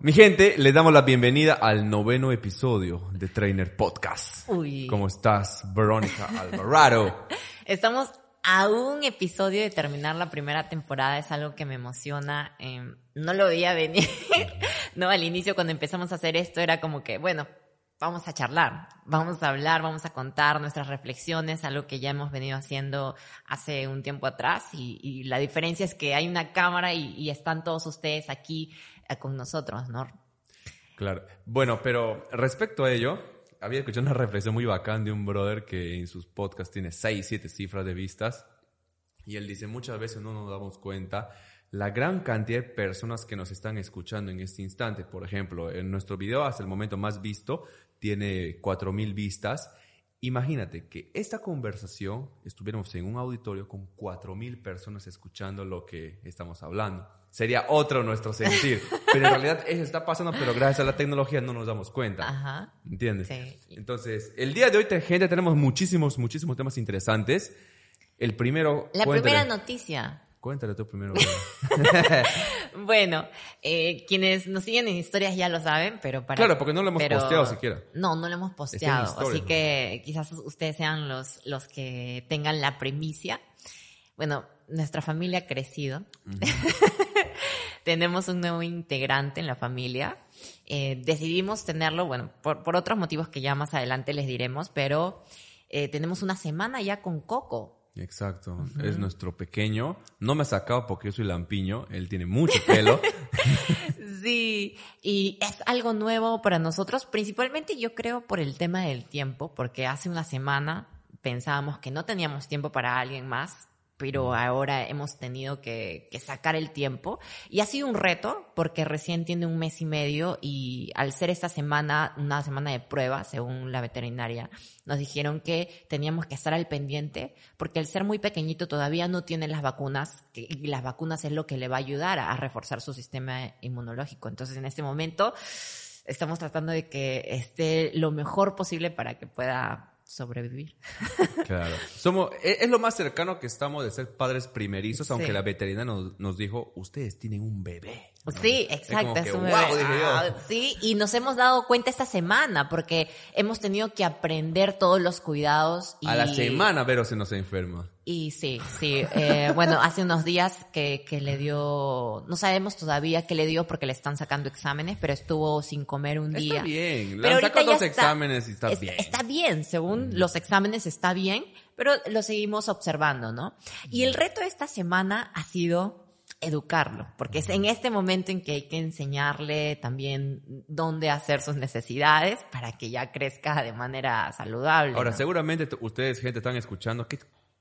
Mi gente, les damos la bienvenida al noveno episodio de Trainer Podcast. Uy. ¿Cómo estás, Verónica Alvarado? Estamos a un episodio de terminar la primera temporada, es algo que me emociona. eh, no lo veía venir. no, al inicio cuando empezamos a hacer esto era como que, bueno, vamos a charlar, vamos a hablar, vamos a contar nuestras reflexiones, algo que ya hemos venido haciendo hace un tiempo atrás y, y la diferencia es que hay una cámara y, y están todos ustedes aquí con nosotros, ¿no? Claro. Bueno, pero respecto a ello, había escuchado una reflexión muy bacán de un brother que en sus podcasts tiene 6, 7 cifras de vistas. Y él dice, muchas veces no nos damos cuenta la gran cantidad de personas que nos están escuchando en este instante. Por ejemplo, en nuestro video hasta el momento más visto tiene 4.000 vistas. Imagínate que esta conversación estuviéramos en un auditorio con 4.000 personas escuchando lo que estamos hablando. Sería otro nuestro sentir. Pero en realidad eso está pasando, pero gracias a la tecnología no nos damos cuenta. Ajá. ¿Entiendes? Sí. Entonces, el día de hoy, te- gente, tenemos muchísimos, muchísimos temas interesantes. El primero... La cuéntale- primera noticia. Cuéntale tú primero. Bueno, eh, quienes nos siguen en historias ya lo saben, pero para... Claro, porque no lo hemos pero- posteado siquiera. No, no lo hemos posteado. así ¿no? que quizás ustedes sean los, los que tengan la primicia. Bueno, nuestra familia ha crecido. Tenemos un nuevo integrante en la familia. Eh, decidimos tenerlo, bueno, por, por otros motivos que ya más adelante les diremos, pero eh, tenemos una semana ya con Coco. Exacto. Es nuestro pequeño. No me ha sacado porque yo soy lampiño. Él tiene mucho pelo. Sí, y es algo nuevo para nosotros, principalmente yo creo por el tema del tiempo, porque hace una semana pensábamos que no teníamos tiempo para alguien más, pero ahora hemos tenido que, que sacar el tiempo. Y ha sido un reto, porque recién tiene un mes y medio y al ser esta semana una semana de prueba, según la veterinaria, nos dijeron que teníamos que estar al pendiente, porque el ser muy pequeñito todavía no tiene las vacunas, y las vacunas es lo que le va a ayudar a, a reforzar su sistema inmunológico. Entonces, en este momento, estamos tratando de que esté lo mejor posible para que pueda sobrevivir. Claro. Somos, e- es, lo más cercano que estamos de ser padres primerizos, aunque la veterinaria nos, nos dijo, ustedes tienen un bebé. Sí, exacto. que, es un bebé. Ah, sí, y nos hemos dado cuenta esta semana porque hemos tenido que aprender todos los cuidados. Y, A la semana Vero se nos enferma. Y sí, sí. eh, bueno, hace unos días que, que le dio, no sabemos todavía qué le dio porque le están sacando exámenes, pero estuvo sin comer un día. Está bien. Le han sacado dos exámenes y está Es- bien. Está bien, según los exámenes está bien, pero lo seguimos observando, ¿no? Y el reto de esta semana ha sido educarlo, porque es en este momento en que hay que enseñarle también dónde hacer sus necesidades para que ya crezca de manera saludable. Ahora, ¿no? seguramente ustedes, gente, están escuchando qué,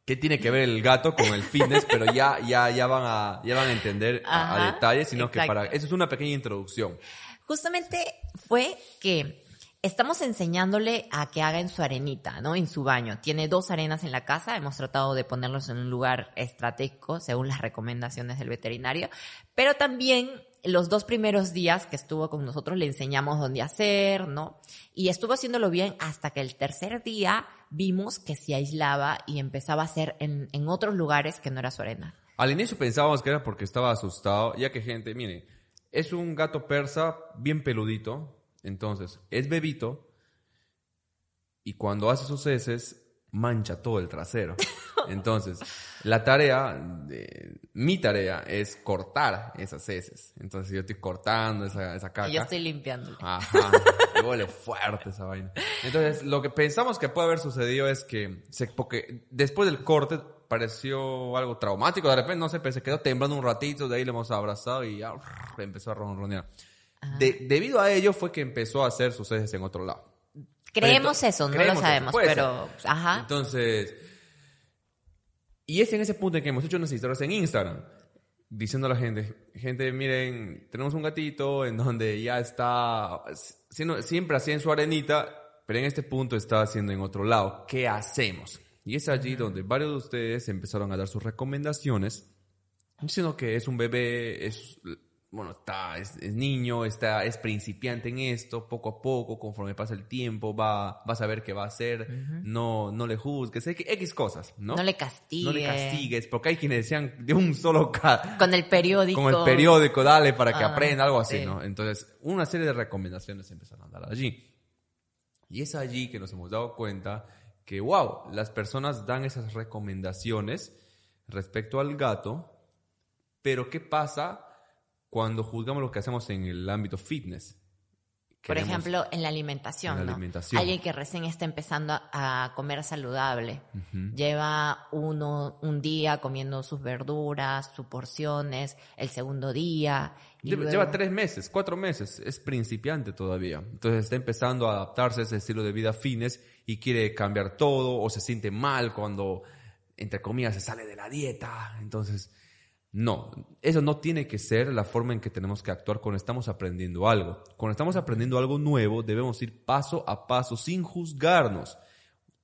qué tiene que ver el gato con el fitness, pero ya, ya, ya van a, ya van a entender a, a Ajá, detalle, sino que exacto. para, eso es una pequeña introducción. Justamente fue que estamos enseñándole a que haga en su arenita, ¿no? En su baño. Tiene dos arenas en la casa. Hemos tratado de ponerlos en un lugar estratégico según las recomendaciones del veterinario. Pero también los dos primeros días que estuvo con nosotros le enseñamos dónde hacer, ¿no? Y estuvo haciéndolo bien hasta que el tercer día vimos que se aislaba y empezaba a hacer en, en otros lugares que no era su arena. Al inicio pensábamos que era porque estaba asustado, ya que gente, mire, es un gato persa bien peludito, entonces es bebito y cuando hace sus heces mancha todo el trasero. Entonces, la tarea, de, mi tarea es cortar esas heces. Entonces yo estoy cortando esa, esa caca. Y yo estoy limpiándole. Ajá, y huele fuerte esa vaina. Entonces, lo que pensamos que puede haber sucedido es que, se, porque después del corte pareció algo traumático, de repente, no sé, pero se quedó temblando un ratito, de ahí le hemos abrazado y ya empezó a ronronear. De- debido a ello fue que empezó a hacer sus heces en otro lado. Creemos eso, no creemos lo eso, sabemos, puede pero, ser. ajá. Entonces, y es en ese punto en que hemos hecho unas historias en Instagram, diciendo a la gente, gente, miren, tenemos un gatito en donde ya está, siendo- siempre hacía en su arenita, pero en este punto está haciendo en otro lado. ¿Qué hacemos? Y es allí donde varios de ustedes empezaron a dar sus recomendaciones, diciendo que es un bebé, es bueno, está, es, es niño, está, es principiante en esto, poco a poco, conforme pasa el tiempo, va, va a saber qué va a hacer, no, no le juzgues, X X cosas, ¿no? No le castigues. No le castigues, porque hay quienes decían de un solo Con el periódico. como el periódico, dale para que Ah, aprenda, algo así, sí. ¿no? Entonces, una serie de recomendaciones empezaron a dar allí. Y es allí que nos hemos dado cuenta que, wow, las personas dan esas recomendaciones respecto al gato, pero ¿qué pasa cuando juzgamos lo que hacemos en el ámbito fitness? Por ejemplo, en la alimentación, En la ¿no? alimentación. Alguien que recién está empezando a comer saludable. Lleva uno, un día comiendo sus verduras, sus porciones, el segundo día. y Lleva, luego- lleva tres meses, cuatro meses, es principiante todavía. Entonces está empezando a adaptarse a ese estilo de vida fitness y quiere cambiar todo o se siente mal cuando, entre comillas, se sale de la dieta. Entonces, no, eso no tiene que ser la forma en que tenemos que actuar cuando estamos aprendiendo algo. Cuando estamos aprendiendo algo nuevo, debemos ir paso a paso sin juzgarnos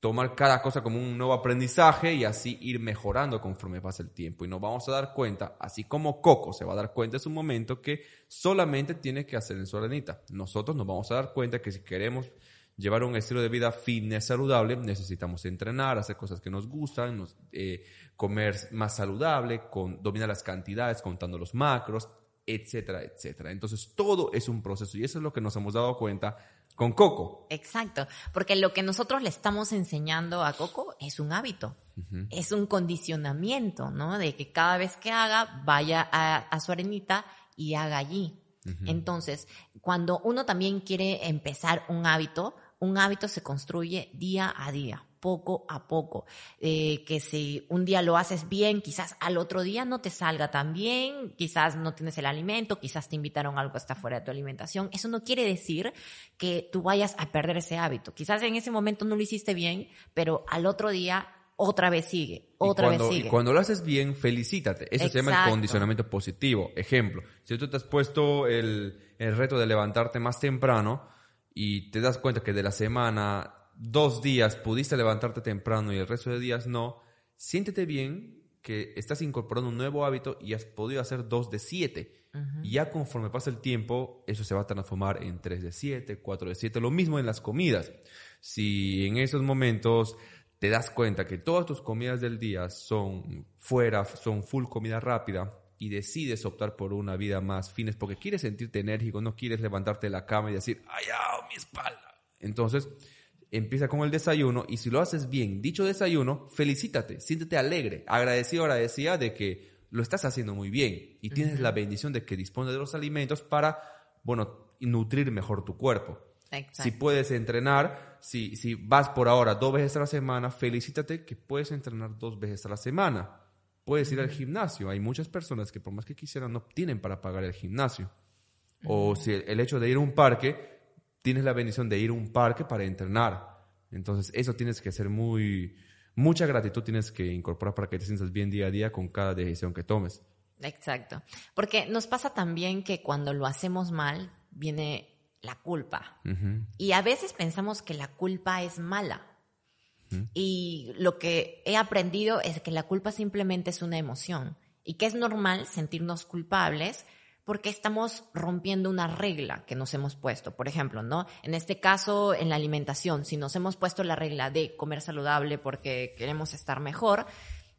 tomar cada cosa como un nuevo aprendizaje y así ir mejorando conforme pasa el tiempo. Y nos vamos a dar cuenta, así como Coco se va a dar cuenta en su momento, que solamente tiene que hacer en su arenita. Nosotros nos vamos a dar cuenta que si queremos llevar un estilo de vida fitness saludable, necesitamos entrenar, hacer cosas que nos gustan, nos- eh, comer más saludable, con, dominar las cantidades, contando los macros, etcétera, etcétera. Entonces todo es un proceso y eso es lo que nos hemos dado cuenta con Coco. Exacto, porque lo que nosotros le estamos enseñando a Coco es un hábito, es un condicionamiento, ¿no? De que cada vez que haga, vaya a, a su arenita y haga allí. Entonces, cuando uno también quiere empezar un hábito, un hábito se construye día a día, poco a poco. Eh, que si un día lo haces bien, quizás al otro día no te salga tan bien, quizás no tienes el alimento, quizás te invitaron algo que está fuera de tu alimentación. Eso no quiere decir que tú vayas a perder ese hábito. Quizás en ese momento no lo hiciste bien, pero al otro día otra vez sigue, otra cuando, vez sigue. Y cuando lo haces bien, felicítate. Eso se llama el Exacto. condicionamiento positivo. Ejemplo, si tú te has puesto el, el reto de levantarte más temprano y te das cuenta que de la semana, dos días pudiste levantarte temprano y el resto de días no, siéntete bien que estás incorporando un nuevo hábito y has podido hacer dos de siete. Ya conforme pasa el tiempo, eso se va a transformar en tres de siete, cuatro de siete. Lo mismo en las comidas. Si en esos momentos te das cuenta que todas tus comidas del día son fuera, son full comida rápida y decides optar por una vida más fines porque quieres sentirte enérgico, no quieres levantarte de la cama y decir, ay, au, mi espalda. Entonces, empieza con el desayuno y si lo haces bien, dicho desayuno, felicítate, siéntete alegre, agradecido, agradecida de que lo estás haciendo muy bien y tienes la bendición de que dispones de los alimentos para, bueno, nutrir mejor tu cuerpo. Exacto. Si puedes entrenar, si, si vas por ahora dos veces a la semana, felicítate que puedes entrenar dos veces a la semana. Puedes ir al gimnasio. Hay muchas personas que por más que quisieran no tienen para pagar el gimnasio. O si el, el hecho de ir a un parque, tienes la bendición de ir a un parque para entrenar. Entonces eso tienes que ser muy... Mucha gratitud tienes que incorporar para que te sientas bien día a día con cada decisión que tomes. Exacto. Porque nos pasa también que cuando lo hacemos mal, viene la culpa. Y a veces pensamos que la culpa es mala. Y lo que he aprendido es que la culpa simplemente es una emoción y que es normal sentirnos culpables porque estamos rompiendo una regla que nos hemos puesto. Por ejemplo, ¿no? En este caso, en la alimentación, si nos hemos puesto la regla de comer saludable porque queremos estar mejor,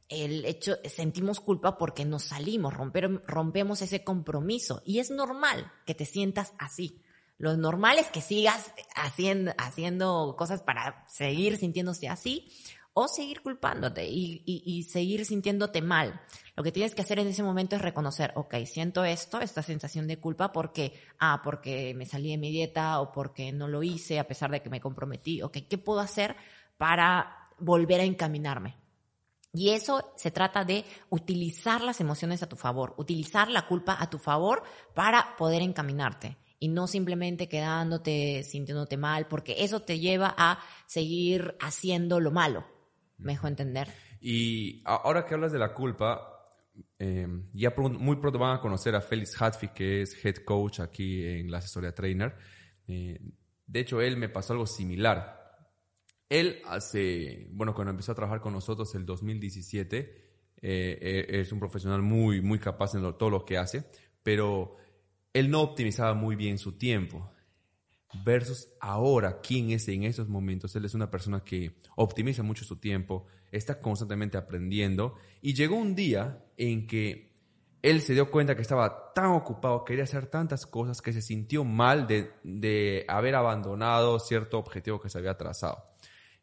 el hecho, sentimos culpa porque nos salimos, rompemos ese compromiso. Y es normal que te sientas así. Lo normal es que sigas haciendo, haciendo cosas para seguir sintiéndose así o seguir culpándote y, y- seguir sintiéndote mal. Lo que tienes que hacer en ese momento es reconocer, ok, siento esto, esta sensación de culpa porque, ah, porque me salí de mi dieta o porque no lo hice a pesar de que me comprometí. Ok, ¿qué puedo hacer para volver a encaminarme? Y eso se trata de utilizar las emociones a tu favor, utilizar la culpa a tu favor para poder encaminarte y no simplemente quedándote, sintiéndote mal, porque eso te lleva a seguir haciendo lo malo. ¿Me entender? Y ahora que hablas de la culpa, eh, ya pron- muy pronto van a conocer a Félix Hatfield, que es head coach aquí en la asesoría trainer. Eh, de hecho, él me pasó algo similar. Él hace, bueno, cuando empezó a trabajar con nosotros el 2017, eh, eh, es un profesional muy, muy capaz en lo- todo lo que hace, pero él no optimizaba muy bien su tiempo. Versus ahora, ¿quién es en esos momentos? Él es una persona que optimiza mucho su tiempo, está constantemente aprendiendo y llegó un día en que él se dio cuenta que estaba tan ocupado, quería hacer tantas cosas que se sintió mal de, de haber abandonado cierto objetivo que se había trazado.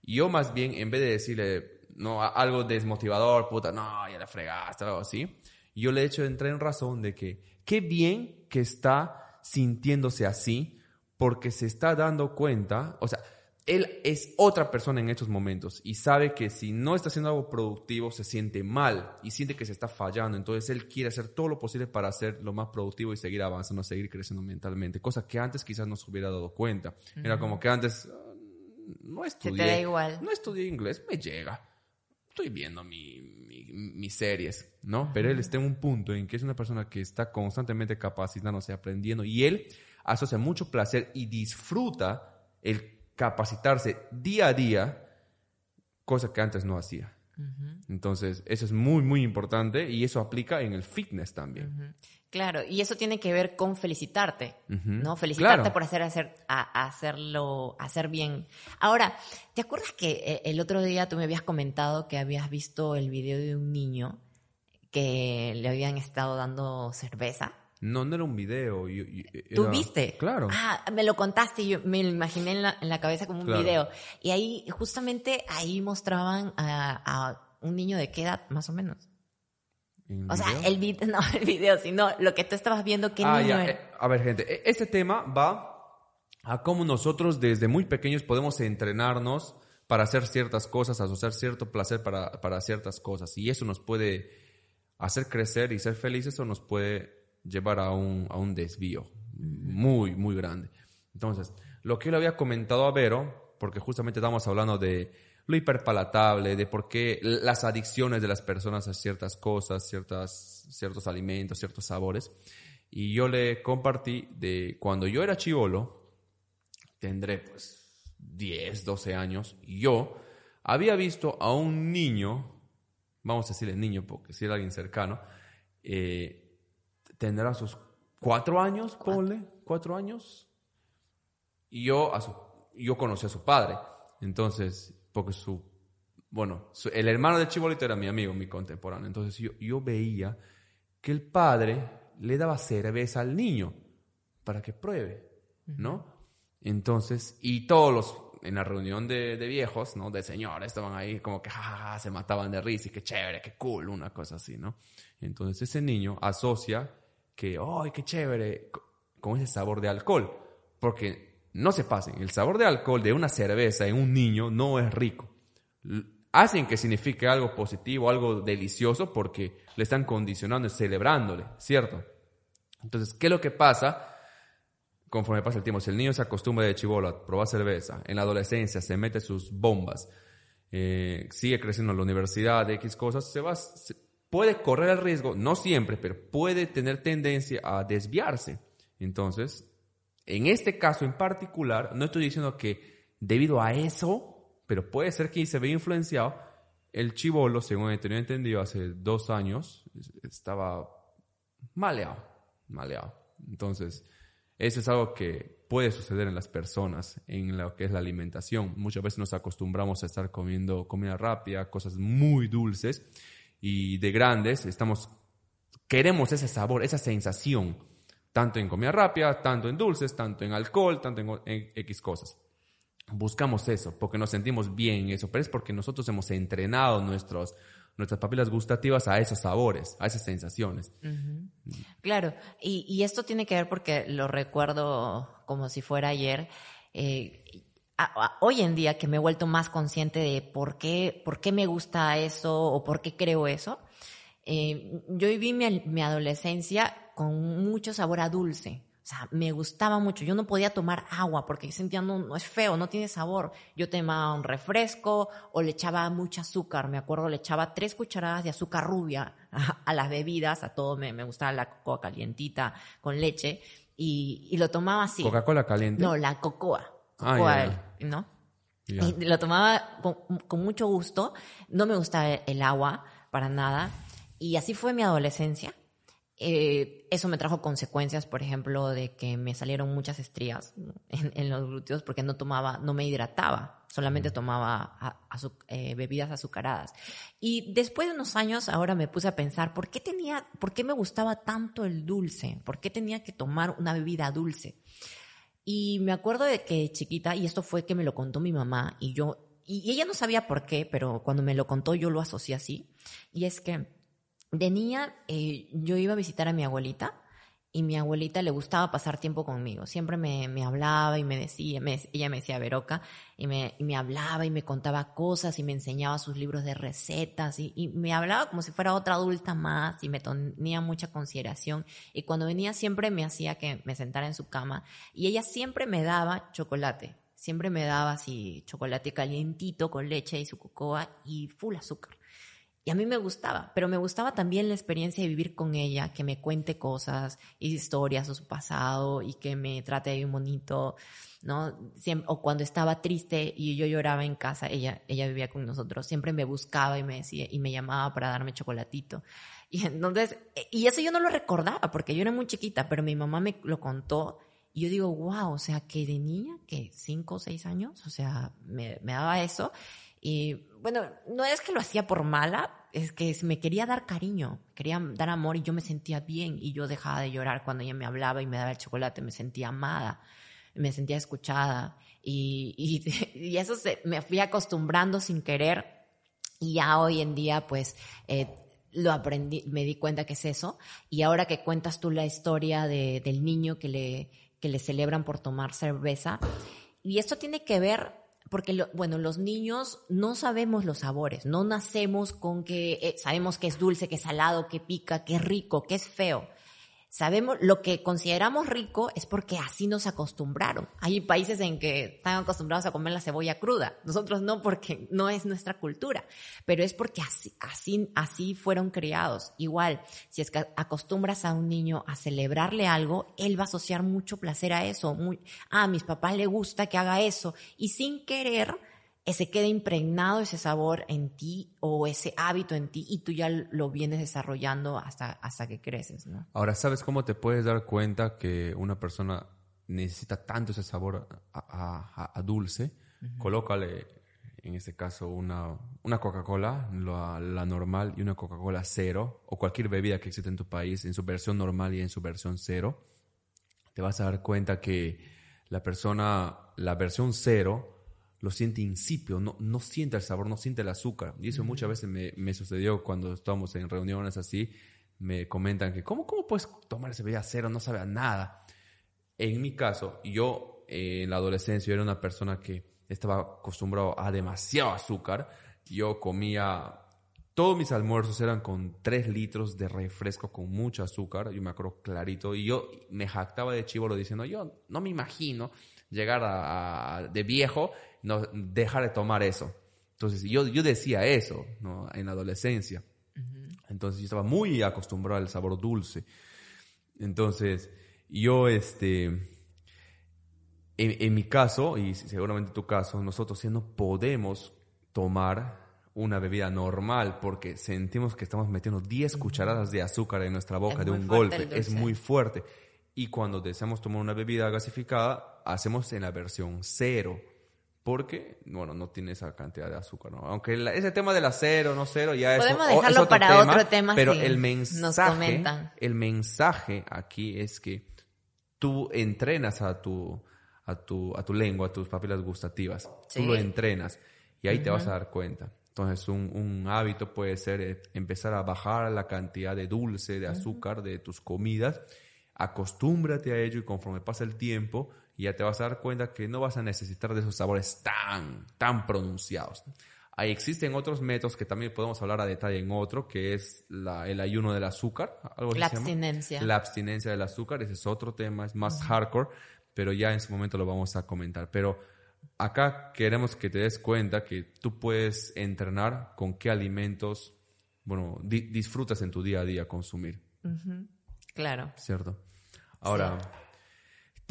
Y yo más bien, en vez de decirle no, algo desmotivador, puta, no, ya la fregaste, algo así, yo le he hecho entrar en razón de que qué bien que está sintiéndose así porque se está dando cuenta, o sea, él es otra persona en estos momentos y sabe que si no está haciendo algo productivo se siente mal y siente que se está fallando. Entonces él quiere hacer todo lo posible para hacer lo más productivo y seguir avanzando, seguir creciendo mentalmente, cosa que antes quizás no se hubiera dado cuenta. Era como que antes ah, no estudié. te da igual. No estudié inglés, me llega. Estoy viendo mi, mis series, ¿no? Pero él está en un punto en que es una persona que está constantemente capacitándose, aprendiendo y él asocia mucho placer y disfruta el capacitarse día a día, cosa que antes no hacía. Entonces, eso es muy, muy importante y eso aplica en el fitness también. Claro, y eso tiene que ver con felicitarte, ¿no? Felicitarte por hacer, hacer, hacerlo, hacer bien. Ahora, ¿te acuerdas que eh, el otro día tú me habías comentado que habías visto el video de un niño que le habían estado dando cerveza? No, no era un video. ¿Tú viste? Claro. Ah, me lo contaste y yo me lo imaginé en la, en la cabeza como un video. Y ahí, justamente ahí mostraban a, un niño de qué edad, más o menos. O sea, el video, no el video, sino lo que tú estabas viendo, qué ah, niño era. Eh, a ver, gente, e, este tema va a cómo nosotros desde muy pequeños podemos entrenarnos para hacer ciertas cosas, asociar cierto placer para, para ciertas cosas. Y eso nos puede hacer crecer y ser felices o nos puede llevar a un, a un desvío muy, muy grande. Entonces, lo que yo le había comentado a Vero, porque justamente estamos hablando de lo hiperpalatable, de por qué las adicciones de las personas a ciertas cosas, ciertas, ciertos alimentos, ciertos sabores. Y yo le compartí de cuando yo era chivolo, tendré pues 10, 12 años, y yo había visto a un niño, vamos a decirle niño porque si era alguien cercano, eh, tendrá sus cuatro años, ponle, cuatro años. Y yo, a su, yo conocí a su padre. Entonces, porque su, bueno, el hermano de Chibolito era mi amigo, mi contemporáneo. Entonces yo, yo veía que el padre le daba cerveza al niño para que pruebe, ¿no? Entonces, y todos los, en la reunión de, de viejos, ¿no? De señores, estaban ahí como que jajaja, se mataban de risa y qué chévere, qué cool, una cosa así, ¿no? Entonces ese niño asocia que, ¡ay, qué chévere! con ese sabor de alcohol. Porque no se pasen, el sabor de alcohol de una cerveza en un niño no es rico. Hacen que signifique algo positivo, algo delicioso, porque le están condicionando y celebrándole, ¿cierto? Entonces, ¿qué es lo que pasa? Conforme pasa el tiempo, si el niño se acostumbra de chivolo a probar cerveza, en la adolescencia se mete sus bombas, eh, sigue creciendo en la universidad, de X cosas, se va, puede correr el riesgo, no siempre, pero puede tener tendencia a desviarse. Entonces, en este caso en particular, no estoy diciendo que debido a eso, pero puede ser que se vea influenciado, el chivolo, según he tenido entendido hace dos años, estaba maleado, maleado. Entonces, eso es algo que puede suceder en las personas, en lo que es la alimentación. Muchas veces nos acostumbramos a estar comiendo comida rápida, cosas muy dulces, y de grandes estamos queremos ese sabor, esa sensación, tanto en comida rápida, tanto en dulces, tanto en alcohol, tanto en, X cosas. Buscamos eso porque nos sentimos bien en eso, pero es porque nosotros hemos entrenado nuestros, nuestras papilas gustativas a esos sabores, a esas sensaciones. Claro, y, esto tiene que ver porque lo recuerdo como si fuera ayer. Eh, hoy en día que me he vuelto más consciente de por qué, por qué me gusta eso o por qué creo eso, eh, yo viví mi, adolescencia con mucho sabor a dulce. O sea, me gustaba mucho. Yo no podía tomar agua porque sentía, no, no es feo, no tiene sabor. Yo tomaba un refresco o le echaba mucho azúcar. Me acuerdo, le echaba tres cucharadas de azúcar rubia a, las bebidas, a todo. Me, me gustaba la cocoa calientita con leche y, y lo tomaba así. ¿Coca-Cola caliente? No, la cocoa. Ah, ¿no? Y lo tomaba con, mucho gusto. No me gustaba el agua para nada. Y así fue mi adolescencia. Eh, eso me trajo consecuencias, por ejemplo, de que me salieron muchas estrías en, los glúteos porque no tomaba, no me hidrataba, solamente tomaba eh, bebidas azucaradas. Y después de unos años, ahora me puse a pensar, ¿por qué tenía, por qué me gustaba tanto el dulce? ¿Por qué tenía que tomar una bebida dulce? Y me acuerdo de que chiquita, y esto fue que me lo contó mi mamá, y yo, y ella no sabía por qué, pero cuando me lo contó yo lo asocié así, y es que de niña eh, yo iba a visitar a mi abuelita y mi abuelita le gustaba pasar tiempo conmigo. Siempre me, me hablaba y me decía, ella me decía Veroca, y me, y me, hablaba y me contaba cosas y me enseñaba sus libros de recetas y, y, me hablaba como si fuera otra adulta más y me tenía mucha consideración. Y cuando venía siempre me hacía que me sentara en su cama y ella siempre me daba chocolate. Siempre me daba así chocolate calientito con leche y su cocoa y full azúcar. Y a mí me gustaba, pero me gustaba también la experiencia de vivir con ella, que me cuente cosas, historias de su pasado y que me trate de un bonito, ¿no? o cuando estaba triste y yo lloraba en casa, ella, ella vivía con nosotros, siempre me buscaba y me decía, y me llamaba para darme chocolatito. Y entonces, y eso yo no lo recordaba porque yo era muy chiquita, pero mi mamá me lo contó y yo digo, wow, o sea, que de niña, que cinco o seis años, o sea, me, me daba eso. Y bueno, no es que lo hacía por mala, es que me quería dar cariño, quería dar amor y yo me sentía bien y yo dejaba de llorar cuando ella me hablaba y me daba el chocolate, me sentía amada, me sentía escuchada y, y, eso se, me fui acostumbrando sin querer y ya hoy en día pues eh, lo aprendí, me di cuenta que es eso y ahora que cuentas tú la historia de, del niño que le, que le celebran por tomar cerveza y esto tiene que ver porque, bueno, los niños no sabemos los sabores, no nacemos con que eh, sabemos que es dulce, que es salado, que pica, que es rico, que es feo. Sabemos, lo que consideramos rico es porque así nos acostumbraron. Hay países en que están acostumbrados a comer la cebolla cruda. Nosotros no porque no es nuestra cultura, pero es porque así, así, así fueron criados. Igual, si es que acostumbras a un niño a celebrarle algo, él va a asociar mucho placer a eso. Muy, ah, a mis papás le gusta que haga eso. Y sin querer, se queda impregnado ese sabor en ti o ese hábito en ti y tú ya lo vienes desarrollando hasta, hasta que creces, ¿no? Ahora, ¿sabes cómo te puedes dar cuenta que una persona necesita tanto ese sabor a, dulce? Colócale, en este caso, una, una Coca-Cola, la, la, normal, y una Coca-Cola cero, o cualquier bebida que existe en tu país, en su versión normal y en su versión cero. Te vas a dar cuenta que la persona, la versión cero, lo siente insípido, no, no siente el sabor, no siente el azúcar. Y eso muchas veces me, me, sucedió cuando estábamos en reuniones así. Me comentan que, ¿cómo, cómo puedes tomar ese bebida cero? No sabe a nada. En mi caso, yo eh, en la adolescencia era una persona que estaba acostumbrado a demasiado azúcar. Yo comía, todos mis almuerzos eran con 3 litros de refresco con mucho azúcar. Yo me acuerdo clarito. Y yo me jactaba de chivolo diciendo, yo no me imagino llegar a, de viejo no, dejar de tomar eso. Entonces yo, yo decía eso ¿no? en la adolescencia. Entonces yo estaba muy acostumbrado al sabor dulce. Entonces yo, este, en, en, mi caso, y seguramente en tu caso, nosotros sí no podemos tomar una bebida normal porque sentimos que estamos metiendo 10 cucharadas de azúcar en nuestra boca de un golpe. Es muy fuerte. Y cuando deseamos tomar una bebida gasificada, hacemos en la versión cero porque, bueno, no tiene esa cantidad de azúcar, ¿no? Aunque ese tema del acero, no cero, ya es, Podemos dejarlo para otro tema, pero el mensaje, el mensaje aquí es que tú entrenas a tu, a tu, a tu lengua, a tus papilas gustativas, tú lo entrenas y ahí te vas a dar cuenta. Entonces, un, un, hábito puede ser eh, empezar a bajar la cantidad de dulce, de azúcar de tus comidas, acostúmbrate a ello y conforme pasa el tiempo, ya te vas a dar cuenta que no vas a necesitar de esos sabores tan, tan pronunciados. Ahí existen otros métodos que también podemos hablar a detalle en otro, que es la, el ayuno del azúcar. Algo la abstinencia. La abstinencia del azúcar, ese es otro tema, es más hardcore, pero ya en su momento lo vamos a comentar. Pero acá queremos que te des cuenta que tú puedes entrenar con qué alimentos, bueno, disfrutas en tu día a día consumir. Claro. ¿Cierto? Ahora...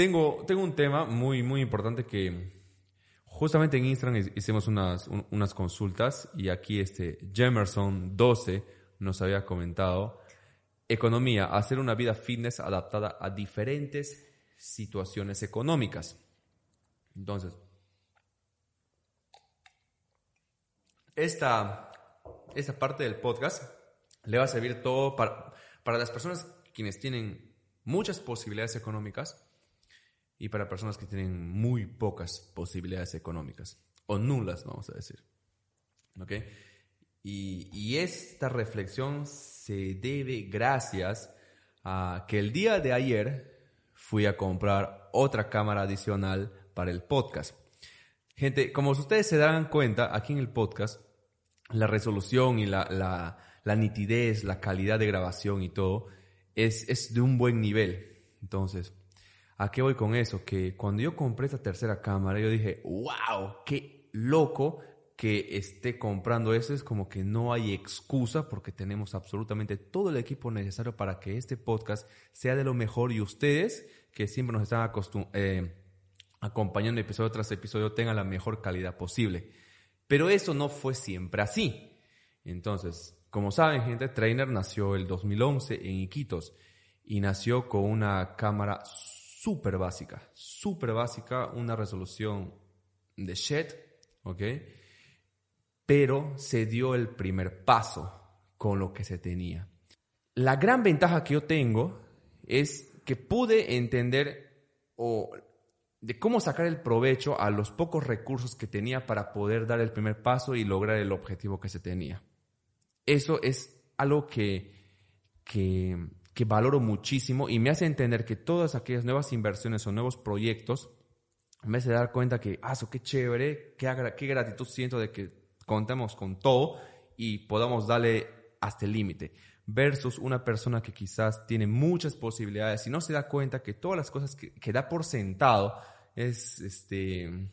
Tengo, tengo un tema muy, muy importante que justamente en Instagram hicimos unas, unas consultas y aquí este Jemerson 12 nos había comentado economía, hacer una vida fitness adaptada a diferentes situaciones económicas. Entonces, esta, esta parte del podcast le va a servir todo para, para las personas quienes tienen muchas posibilidades económicas y para personas que tienen muy pocas posibilidades económicas, o nulas, vamos a decir. ¿Ok? Y, esta reflexión se debe gracias a que el día de ayer fui a comprar otra cámara adicional para el podcast. Gente, como ustedes se darán cuenta, aquí en el podcast, la resolución y la nitidez, la calidad de grabación y todo es, es de un buen nivel. Entonces, ¿A qué voy con eso? Que cuando yo compré esta tercera cámara, yo dije, wow, qué loco que esté comprando eso. Es como que no hay excusa porque tenemos absolutamente todo el equipo necesario para que este podcast sea de lo mejor y ustedes, que siempre nos están eh, acompañando episodio tras episodio, tengan la mejor calidad posible. Pero eso no fue siempre así. Entonces, como saben, gente, Trainer nació el 2011 en Iquitos y nació con una cámara súper básica, súper básica, una resolución de Shed, ¿ok? Pero se dio el primer paso con lo que se tenía. La gran ventaja que yo tengo es que pude entender o de cómo sacar el provecho a los pocos recursos que tenía para poder dar el primer paso y lograr el objetivo que se tenía. Eso es algo que, que valoro muchísimo y me hace entender que todas aquellas nuevas inversiones o nuevos proyectos me hace dar cuenta que, ah, qué chévere, qué, qué gratitud siento de que contemos con todo y podamos darle hasta el límite. Versus una persona que quizás tiene muchas posibilidades y no se da cuenta que todas las cosas que, da por sentado es, este,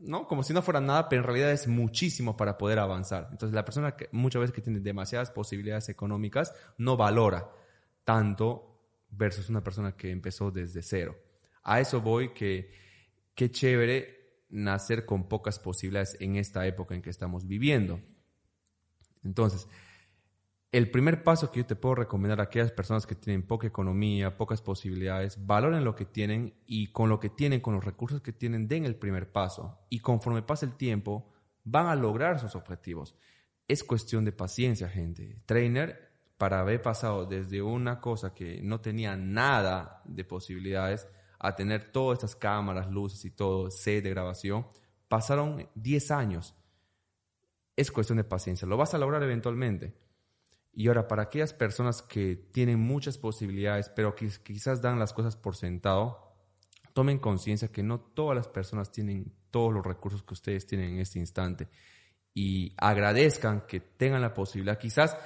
¿no? Como si no fuera nada, pero en realidad es muchísimo para poder avanzar. Entonces la persona que muchas veces que tiene demasiadas posibilidades económicas no valora tanto versus una persona que empezó desde cero. A eso voy que qué chévere nacer con pocas posibilidades en esta época en que estamos viviendo. Entonces, el primer paso que yo te puedo recomendar a aquellas personas que tienen poca economía, pocas posibilidades, valoren lo que tienen y con lo que tienen, con los recursos que tienen, den el primer paso. Y conforme pase el tiempo, van a lograr sus objetivos. Es cuestión de paciencia, gente. Trainer para haber pasado desde una cosa que no tenía nada de posibilidades a tener todas estas cámaras, luces y todo, set de grabación, pasaron 10 años. Es cuestión de paciencia, lo vas a lograr eventualmente. Y ahora, para aquellas personas que tienen muchas posibilidades, pero que quizás dan las cosas por sentado, tomen conciencia que no todas las personas tienen todos los recursos que ustedes tienen en este instante. Y agradezcan que tengan la posibilidad, quizás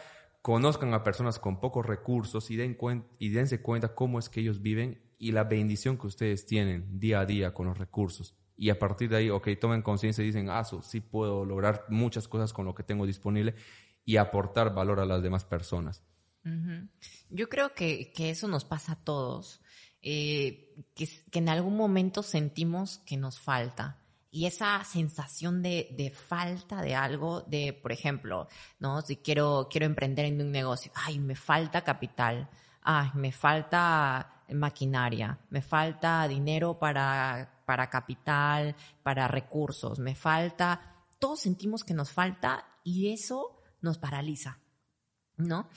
conozcan a personas con pocos recursos y, den y dense cuenta cómo es que ellos viven y la bendición que ustedes tienen día a día con los recursos. Y a partir de ahí, ok, tomen conciencia y dicen, ah, sí puedo lograr muchas cosas con lo que tengo disponible y aportar valor a las demás personas. Yo creo que, eso nos pasa a todos, eh, que, que en algún momento sentimos que nos falta y esa sensación de, falta de algo, de, por ejemplo, ¿no? Si quiero, quiero emprender en un negocio, ay, me falta capital, ay, me falta maquinaria, me falta dinero para, para capital, para recursos, me falta, todos sentimos que nos falta y eso nos paraliza. ¿no?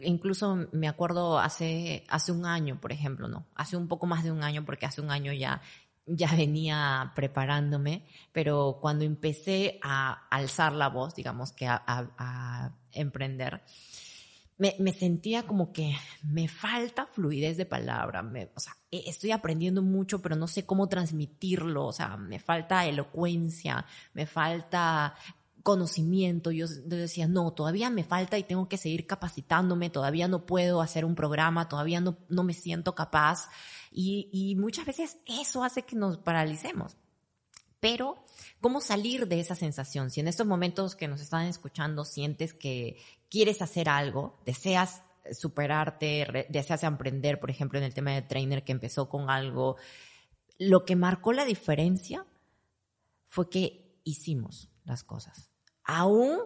incluso me acuerdo hace, hace un año, por ejemplo, ¿no? Hace un poco más de un año, porque hace un año ya ya venía preparándome, pero cuando empecé a alzar la voz, digamos que a, emprender, me, sentía como que me falta fluidez de palabra. o sea, e, estoy aprendiendo mucho, pero no sé cómo transmitirlo. O sea, me falta elocuencia, me falta conocimiento. Yo, decía, no, todavía me falta y tengo que seguir capacitándome, todavía no puedo hacer un programa, todavía no, no me siento capaz. Y, muchas veces eso hace que nos paralicemos. Pero, ¿cómo salir de esa sensación? Si en estos momentos que nos están escuchando sientes que quieres hacer algo, deseas superarte, deseas emprender, por ejemplo, en el tema de trainer que empezó con algo, lo que marcó la diferencia fue que hicimos las cosas. Aún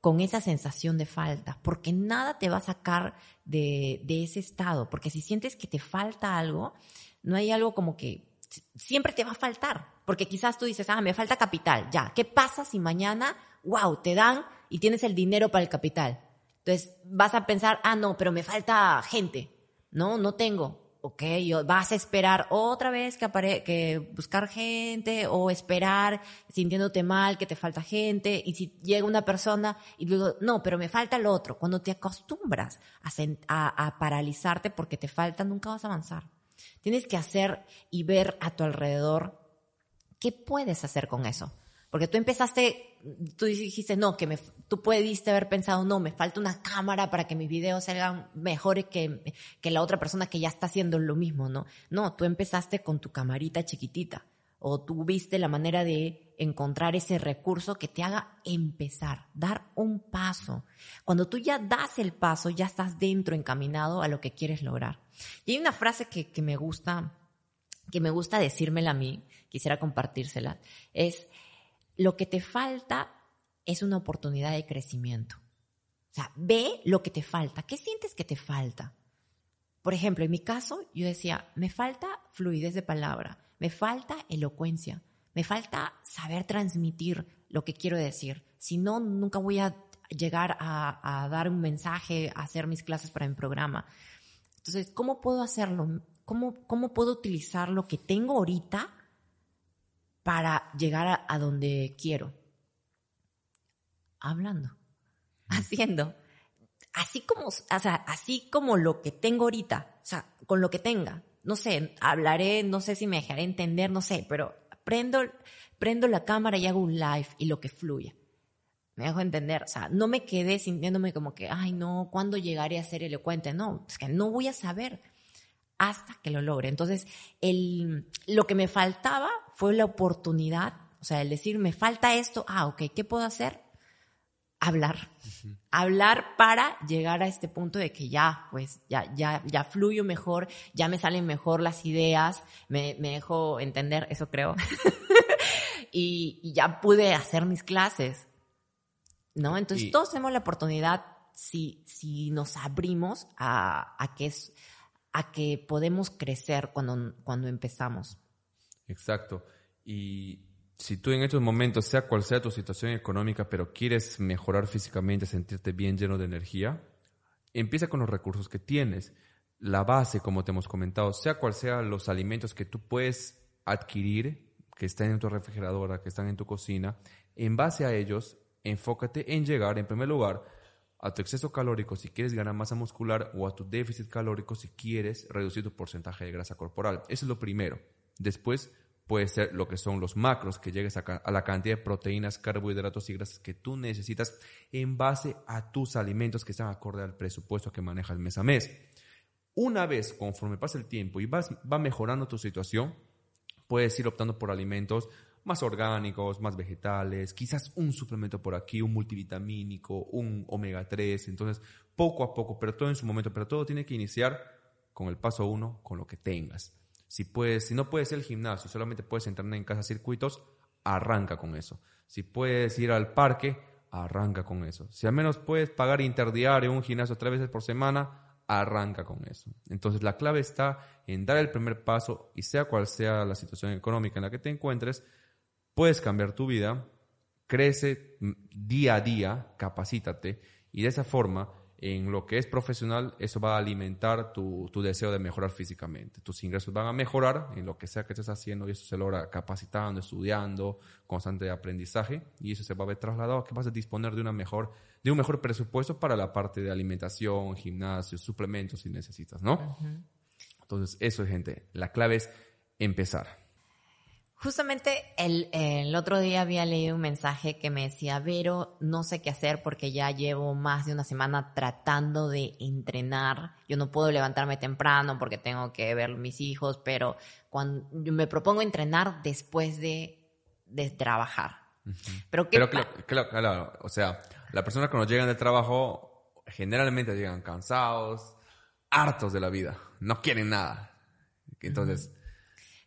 con esa sensación de falta, porque nada te va a sacar de, ese estado, porque si sientes que te falta algo, no hay algo como que siempre te va a faltar, porque quizás tú dices, ah, me falta capital, ya, ¿qué pasa si mañana, wow, te dan y tienes el dinero para el capital? Entonces vas a pensar, ah, no, pero me falta gente, no, no tengo, ok, vas a esperar otra vez que, apare que buscar gente o esperar sintiéndote mal que te falta gente y si llega una persona y luego, no, pero me falta lo otro, cuando te acostumbras a, a paralizarte porque te falta, nunca vas a avanzar. Tienes que hacer y ver a tu alrededor qué puedes hacer con eso. Porque tú empezaste, tú dijiste, no, que me, tú pudiste haber pensado, no, me falta una cámara para que mis videos salgan mejores que, que la otra persona que ya está haciendo lo mismo, ¿no? No, tú empezaste con tu camarita chiquitita o tú viste la manera de encontrar ese recurso que te haga empezar, dar un paso. Cuando tú ya das el paso, ya estás dentro, encaminado a lo que quieres lograr. Y hay una frase que, que me gusta, que me gusta decírmela a mí, quisiera compartírsela, es, lo que te falta es una oportunidad de crecimiento. O sea, ve lo que te falta. ¿Qué sientes que te falta? Por ejemplo, en mi caso, yo decía, me falta fluidez de palabra, me falta elocuencia, me falta saber transmitir lo que quiero decir. Si no, nunca voy a llegar a, dar un mensaje, a hacer mis clases para mi programa. Entonces, ¿cómo puedo hacerlo? ¿Cómo, cómo puedo utilizar lo que tengo ahorita para llegar a, donde quiero? Hablando, haciendo. Así como, o sea, así como lo que tengo ahorita, o sea, con lo que tenga. No sé, hablaré, no sé si me dejaré entender, no sé, pero prendo, prendo la cámara y hago un live y lo que fluye. Me dejo entender, o sea, no me quedé sintiéndome como que, ay, no, ¿cuándo llegaré a ser elocuente? No, es que no voy a saber hasta que lo logre. Entonces, el, lo que me faltaba fue la oportunidad, o sea, el decir, me falta esto, ah, ok, ¿qué puedo hacer? Hablar. Hablar para llegar a este punto de que ya, pues, ya, ya, ya fluyo mejor, ya me salen mejor las ideas, me, me dejo entender, eso creo. y, y, ya pude hacer mis clases. ¿No? Entonces, todos tenemos la oportunidad si, si nos abrimos a, a que es a que podemos crecer cuando, cuando empezamos. Exacto. Y si tú en estos momentos, sea cual sea tu situación económica, pero quieres mejorar físicamente, sentirte bien lleno de energía, empieza con los recursos que tienes. La base, como te hemos comentado, sea cual sea los alimentos que tú puedes adquirir, que están en tu refrigeradora, que están en tu cocina, en base a ellos, enfócate en llegar, en primer lugar, a tu exceso calórico si quieres ganar masa muscular o a tu déficit calórico si quieres reducir tu porcentaje de grasa corporal. Eso es lo primero. Después puede ser lo que son los macros, que llegues a, la cantidad de proteínas, carbohidratos y grasas que tú necesitas en base a tus alimentos que están acorde al presupuesto que manejas mes a mes. Una vez, conforme pasa el tiempo y vas, va mejorando tu situación, puedes ir optando por alimentos más orgánicos, más vegetales, quizás un suplemento por aquí, un multivitamínico, un omega 3, entonces poco a poco, pero todo en su momento, pero todo tiene que iniciar con el paso uno, con lo que tengas. Si puedes, si no puedes ir al gimnasio, solamente puedes entrenar en casa circuitos, arranca con eso. Si puedes ir al parque, arranca con eso. Si al menos puedes pagar interdiario un gimnasio tres veces por semana, arranca con eso. Entonces la clave está en dar el primer paso y sea cual sea la situación económica en la que te encuentres, puedes cambiar tu vida, crece día a día, capacítate y de esa forma en lo que es profesional, eso va a alimentar tu, deseo de mejorar físicamente. Tus ingresos van a mejorar en lo que sea que estés haciendo y eso se logra capacitando, estudiando, constante aprendizaje y eso se va a ver trasladado a que vas a disponer de, una mejor, de un mejor presupuesto para la parte de alimentación, gimnasio, suplementos si necesitas, ¿no? Entonces, eso es gente. La clave es empezar. Justamente el, el, otro día había leído un mensaje que me decía, Vero, no sé qué hacer porque ya llevo más de una semana tratando de entrenar. Yo no puedo levantarme temprano porque tengo que ver mis hijos, pero cuando me propongo entrenar después de, de trabajar. Pero, ¿qué claro, claro, claro, o sea, las personas cuando llegan del trabajo generalmente llegan cansados, hartos de la vida, no quieren nada. Entonces...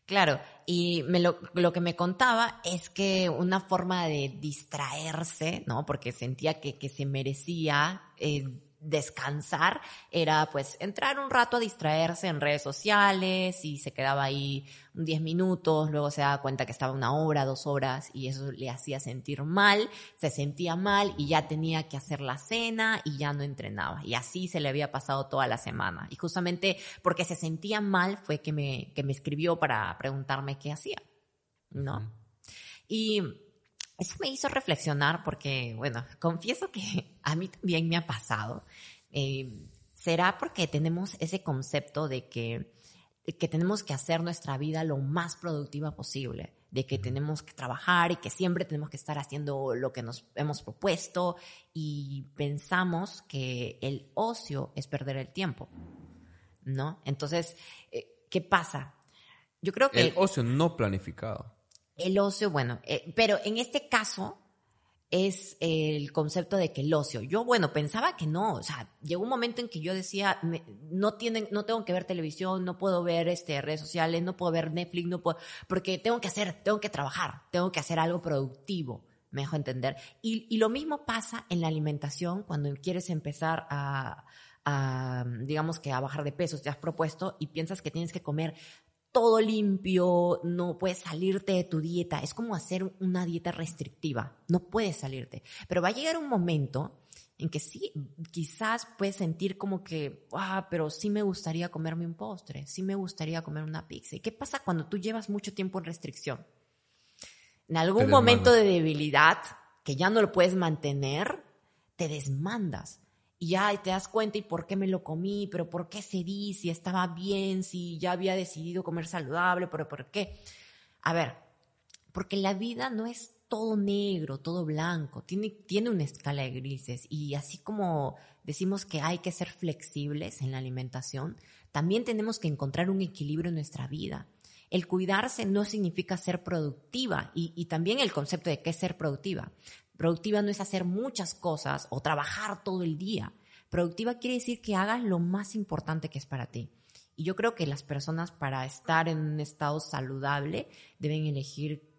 Claro, y me lo, lo, que me contaba es que una forma de distraerse, ¿no? Porque sentía que, que se merecía eh, descansar era pues entrar un rato a distraerse en redes sociales y se quedaba ahí 10 minutos, luego se daba cuenta que estaba una hora, dos horas y eso le hacía sentir mal, se sentía mal y ya tenía que hacer la cena y ya no entrenaba. Y así se le había pasado toda la semana. Y justamente porque se sentía mal fue que me, que me escribió para preguntarme qué hacía, ¿no? Y eso me hizo reflexionar porque, bueno, confieso que a mí también me ha pasado. Eh, ¿Será porque tenemos ese concepto de que, que tenemos que hacer nuestra vida lo más productiva posible? De que tenemos que trabajar y que siempre tenemos que estar haciendo lo que nos hemos propuesto y pensamos que el ocio es perder el tiempo, ¿no? Entonces, eh, ¿qué pasa? Yo creo que... El ocio no planificado. El ocio, bueno, eh, pero en este caso es el concepto de que el ocio. Yo, bueno, pensaba que no, o sea, llegó un momento en que yo decía, no tienen, no tengo que ver televisión, no puedo ver este redes sociales, no puedo ver Netflix, no puedo, porque tengo que hacer, tengo que trabajar, tengo que hacer algo productivo, me dejo entender. Y, lo mismo pasa en la alimentación cuando quieres empezar a, a, digamos que a bajar de peso, te has propuesto y piensas que tienes que comer todo limpio, no puedes salirte de tu dieta. Es como hacer una dieta restrictiva, no puedes salirte. Pero va a llegar un momento en que sí, quizás puedes sentir como que, ah, pero sí me gustaría comerme un postre, sí me gustaría comer una pizza. ¿Y qué pasa cuando tú llevas mucho tiempo en restricción? En algún momento de debilidad, que ya no lo puedes mantener, te desmandas y ya te das cuenta y por qué me lo comí, pero por qué cedí, si estaba bien, si ya había decidido comer saludable, pero por qué. A ver, porque la vida no es todo negro, todo blanco, tiene, tiene una escala de grises y así como decimos que hay que ser flexibles en la alimentación, también tenemos que encontrar un equilibrio en nuestra vida. El cuidarse no significa ser productiva y, también el concepto de qué ser productiva. Productiva no es hacer muchas cosas o trabajar todo el día. Productiva quiere decir que hagas lo más importante que es para ti. Y yo creo que las personas para estar en un estado saludable deben elegir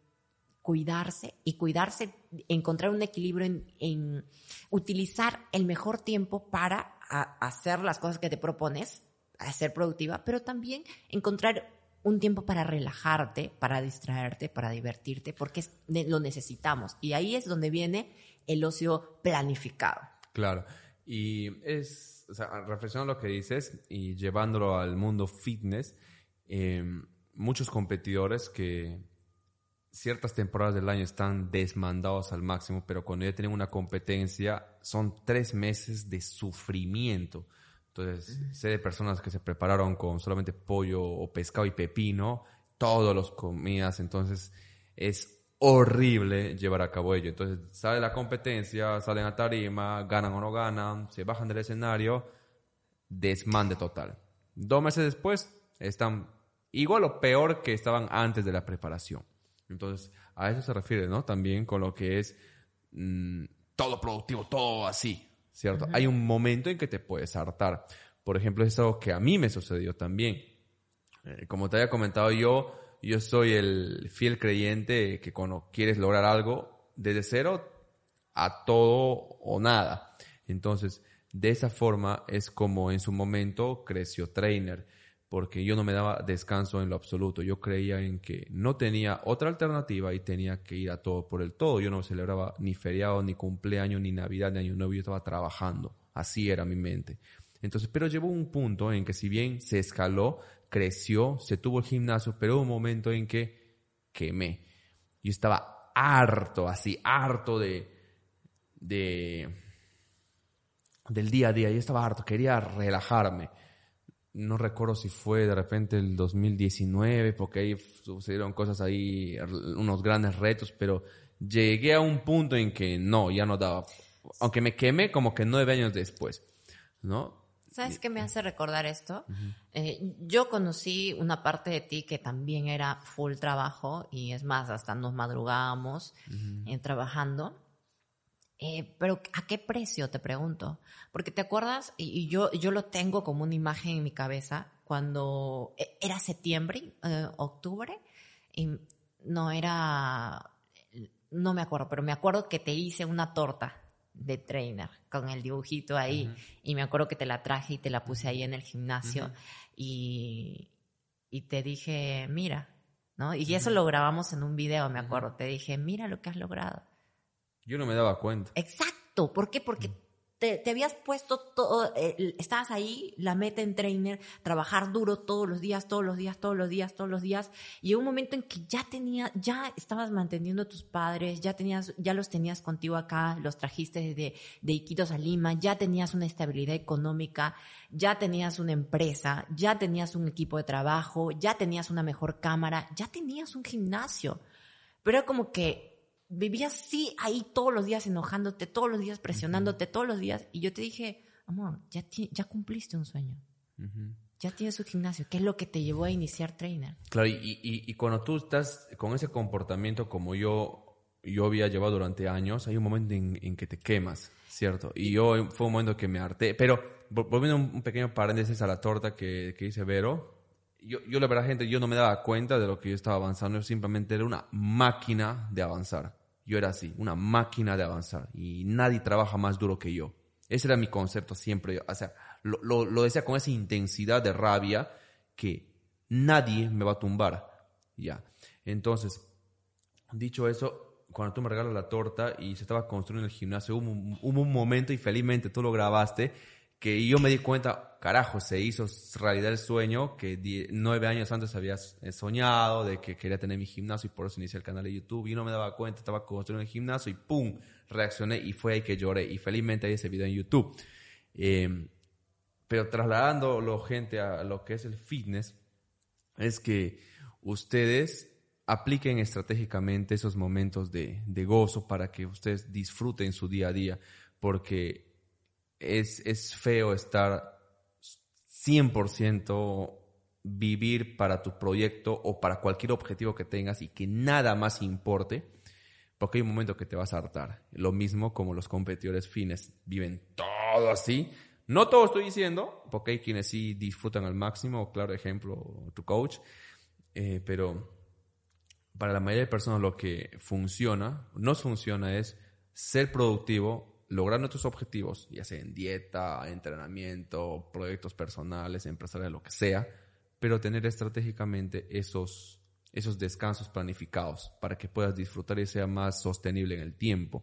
cuidarse y cuidarse, encontrar un equilibrio en, utilizar el mejor tiempo para hacer las cosas que te propones, a ser productiva, pero también encontrar un tiempo para relajarte, para distraerte, para divertirte, porque lo necesitamos. Y ahí es donde viene el ocio planificado. Claro. Y es, o sea, reflexionando lo que dices y llevándolo al mundo fitness, em, muchos competidores que ciertas temporadas del año están desmandados al máximo, pero cuando ya tienen una competencia son tres meses de sufrimiento. Entonces, sé de personas que se prepararon con solamente pollo o pescado y pepino, todos los comidas, entonces es horrible llevar a cabo ello. Entonces, sale la competencia, salen a tarima, ganan o no ganan, se bajan del escenario, desmande total. Dos meses después, están igual o peor que estaban antes de la preparación. Entonces, a eso se refiere, ¿no? También con lo que es mm, todo productivo, todo así. ¿Cierto? Hay un momento en que te puedes hartar. Por ejemplo, es algo que a mí me sucedió también. Eh, como te había comentado yo, yo soy el fiel creyente que cuando quieres lograr algo, desde cero a todo o nada. Entonces, de esa forma es como en su momento creció Trainer porque yo no me daba descanso en lo absoluto. Yo creía en que no tenía otra alternativa y tenía que ir a todo por el todo. Yo no celebraba ni feriado, ni cumpleaños, ni Navidad, ni Año Nuevo. Yo estaba trabajando. Así era mi mente. Entonces, pero llegó un punto en que si bien se escaló, creció, se tuvo el gimnasio, pero hubo un momento en que quemé. Yo estaba harto, así, harto de, de, del día a día. Yo estaba harto, quería relajarme no recuerdo si fue de repente el 2019, porque ahí sucedieron cosas ahí, unos grandes retos, pero llegué a un punto en que no, ya no daba. Aunque me quemé como que nueve años después, ¿no? ¿Sabes qué me hace recordar esto? Eh, yo conocí una parte de ti que también era full trabajo y es más, hasta nos madrugábamos eh, trabajando. Eh, pero ¿a qué precio? Te pregunto. Porque te acuerdas, y, yo, yo lo tengo como una imagen en mi cabeza, cuando e, era septiembre, eh, octubre, y no era, no me acuerdo, pero me acuerdo que te hice una torta de trainer con el dibujito ahí y me acuerdo que te la traje y te la puse ahí en el gimnasio y, y te dije, mira, ¿no? Y eso lo grabamos en un video, me acuerdo, te dije, mira lo que has logrado. Yo no me daba cuenta. Exacto, ¿por qué? Porque te, habías puesto todo, eh, estabas ahí, la meta en trainer, trabajar duro todos los días, todos los días, todos los días, todos los días, y un momento en que ya tenía, ya estabas manteniendo a tus padres, ya tenías, ya los tenías contigo acá, los trajiste de, de Iquitos a Lima, ya tenías una estabilidad económica, ya tenías una empresa, ya tenías un equipo de trabajo, ya tenías una mejor cámara, ya tenías un gimnasio. Pero como que vivías sí ahí todos los días enojándote, todos los días presionándote, todos los días. Y yo te dije, amor, ya, ya cumpliste un sueño. Ya tienes un gimnasio. ¿Qué es lo que te llevó a iniciar trainer? Claro, y, y, y, cuando tú estás con ese comportamiento como yo, yo había llevado durante años, hay un momento en, que te quemas, ¿cierto? Y yo fue un momento que me harté. Pero volviendo un, pequeño paréntesis a la torta que, que dice Vero, yo, yo la verdad, gente, yo no me daba cuenta de lo que yo estaba avanzando, yo simplemente era una máquina de avanzar. Yo era así, una máquina de avanzar y nadie trabaja más duro que yo. Ese era mi concepto siempre. O sea, lo, lo, decía con esa intensidad de rabia que nadie me va a tumbar. Ya. Entonces, dicho eso, cuando tú me regalas la torta y se estaba construyendo el gimnasio, hubo, hubo un momento y felizmente tú lo grabaste que yo me di cuenta, carajo, se hizo realidad el sueño que nueve años antes había eh, soñado de que quería tener mi gimnasio y por eso inicié el canal de YouTube y no me daba cuenta, estaba construyendo el gimnasio y ¡pum! reaccioné y fue ahí que lloré y felizmente hay ese video en YouTube. Eh, pero trasladando gente a lo que es el fitness, es que ustedes apliquen estratégicamente esos momentos de, de gozo para que ustedes disfruten su día a día, porque es, feo estar 100% vivir para tu proyecto o para cualquier objetivo que tengas y que nada más importe, porque hay un momento que te vas a hartar. Lo mismo como los competidores fines viven todo así. No todo estoy diciendo, porque hay quienes sí disfrutan al máximo, claro ejemplo, tu coach, eh, pero para la mayoría de personas lo que funciona, no funciona es ser productivo lograr nuestros objetivos, ya sea en dieta, entrenamiento, proyectos personales, empresariales, lo que sea, pero tener estratégicamente esos, esos descansos planificados para que puedas disfrutar y sea más sostenible en el tiempo.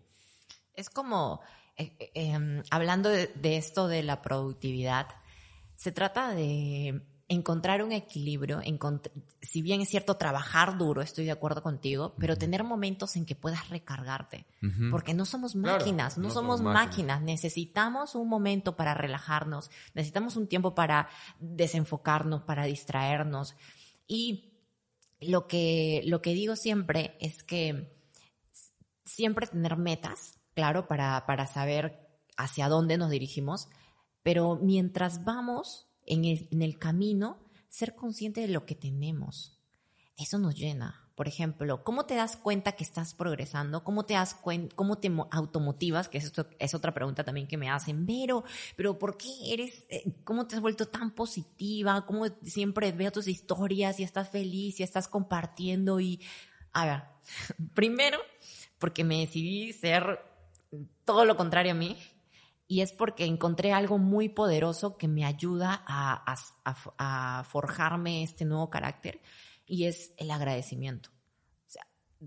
Es como, eh, eh, em, hablando de esto de la productividad, se trata de encontrar un equilibrio, si bien es cierto trabajar duro, estoy de acuerdo contigo, pero tener momentos en que puedas recargarte, porque no somos máquinas, no, somos, máquinas. necesitamos un momento para relajarnos, necesitamos un tiempo para desenfocarnos, para distraernos. Y lo que, lo que digo siempre es que siempre tener metas, claro, para, para saber hacia dónde nos dirigimos, pero mientras vamos en el, camino, ser consciente de lo que tenemos. Eso nos llena. Por ejemplo, ¿cómo te das cuenta que estás progresando? ¿Cómo te das cuenta, cómo te automotivas? Que es, es otra pregunta también que me hacen. Pero, pero ¿por qué eres, eh, cómo te has vuelto tan positiva? ¿Cómo siempre veo tus historias y estás feliz y estás compartiendo? Y, a ver, primero, porque me decidí ser todo lo contrario a mí y es porque encontré algo muy poderoso que me ayuda a, forjarme este nuevo carácter y es el agradecimiento.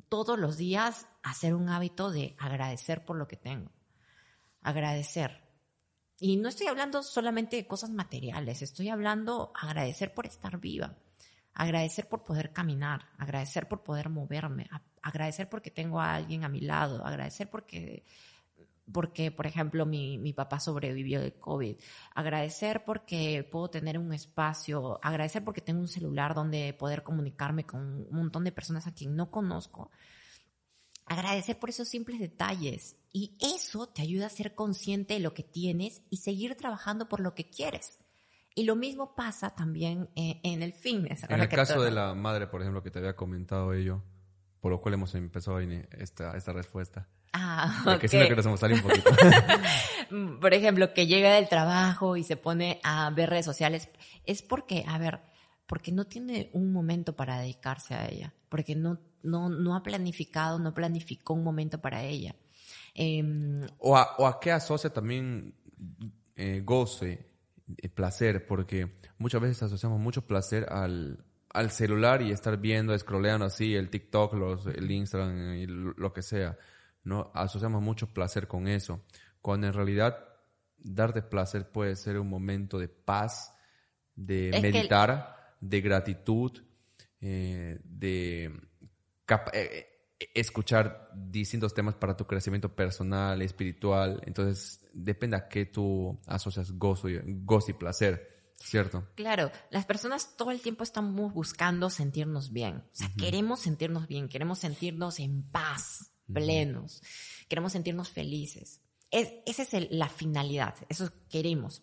Todos los días hacer un hábito de agradecer por lo que tengo. Agradecer. Y no estoy hablando solamente de cosas materiales, estoy hablando agradecer por estar viva, agradecer por poder caminar, agradecer por poder moverme, agradecer porque tengo a alguien a mi lado, agradecer porque porque, por ejemplo, mi, mi papá sobrevivió del COVID. Agradecer porque puedo tener un espacio, agradecer porque tengo un celular donde poder comunicarme con un montón de personas a quien no conozco. Agradecer por esos simples detalles. Y eso te ayuda a ser consciente de lo que tienes y seguir trabajando por lo que quieres. Y lo mismo pasa también en, en el fitness. En el caso de la madre, por ejemplo, que te había comentado ello, por lo cual hemos empezado esta, esta respuesta Ah, Porque siento que nos hemos salido un poquito. Por ejemplo, que llega del trabajo y se pone a ver redes sociales, es porque, a ver, porque no tiene un momento para dedicarse a ella, porque no, no, no ha planificado, no planificó un momento para ella. Em, O a, o a qué asocia también eh, goce, eh, placer, porque muchas veces asociamos mucho placer al, al celular y estar viendo, scrolleando así el TikTok, los, el Instagram y lo lo que sea. ¿No? Asociamos mucho placer con eso, cuando en realidad darte placer puede ser un momento de paz, de Es que el- meditar, de gratitud, eh, de eh, eh, escuchar distintos temas para tu crecimiento personal, espiritual. Entonces, depende a qué tú asocias gozo y, gozo y placer, ¿cierto? Claro, las personas todo el tiempo estamos buscando sentirnos bien. O sea, queremos sentirnos bien, queremos sentirnos en paz, plenos, queremos sentirnos felices. Es- esa es la finalidad, eso queremos.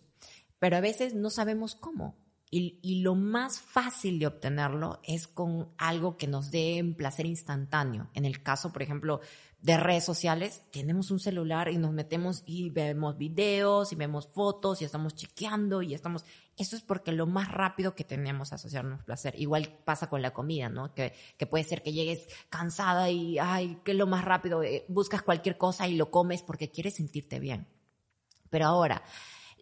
Pero a veces no sabemos cómo. Y, y lo más fácil de obtenerlo es con algo que nos dé un placer instantáneo. En el caso, por ejemplo, de redes sociales, tenemos un celular y nos metemos y vemos videos y vemos fotos y estamos chequeando y estamos... Eso es porque lo más rápido que tenemos a asociarnos placer. Igual pasa con la comida, ¿no? Que, que puede ser que llegues cansada y, ay, que lo más rápido, eh, buscas cualquier cosa y lo comes porque quieres sentirte bien. Pero ahora,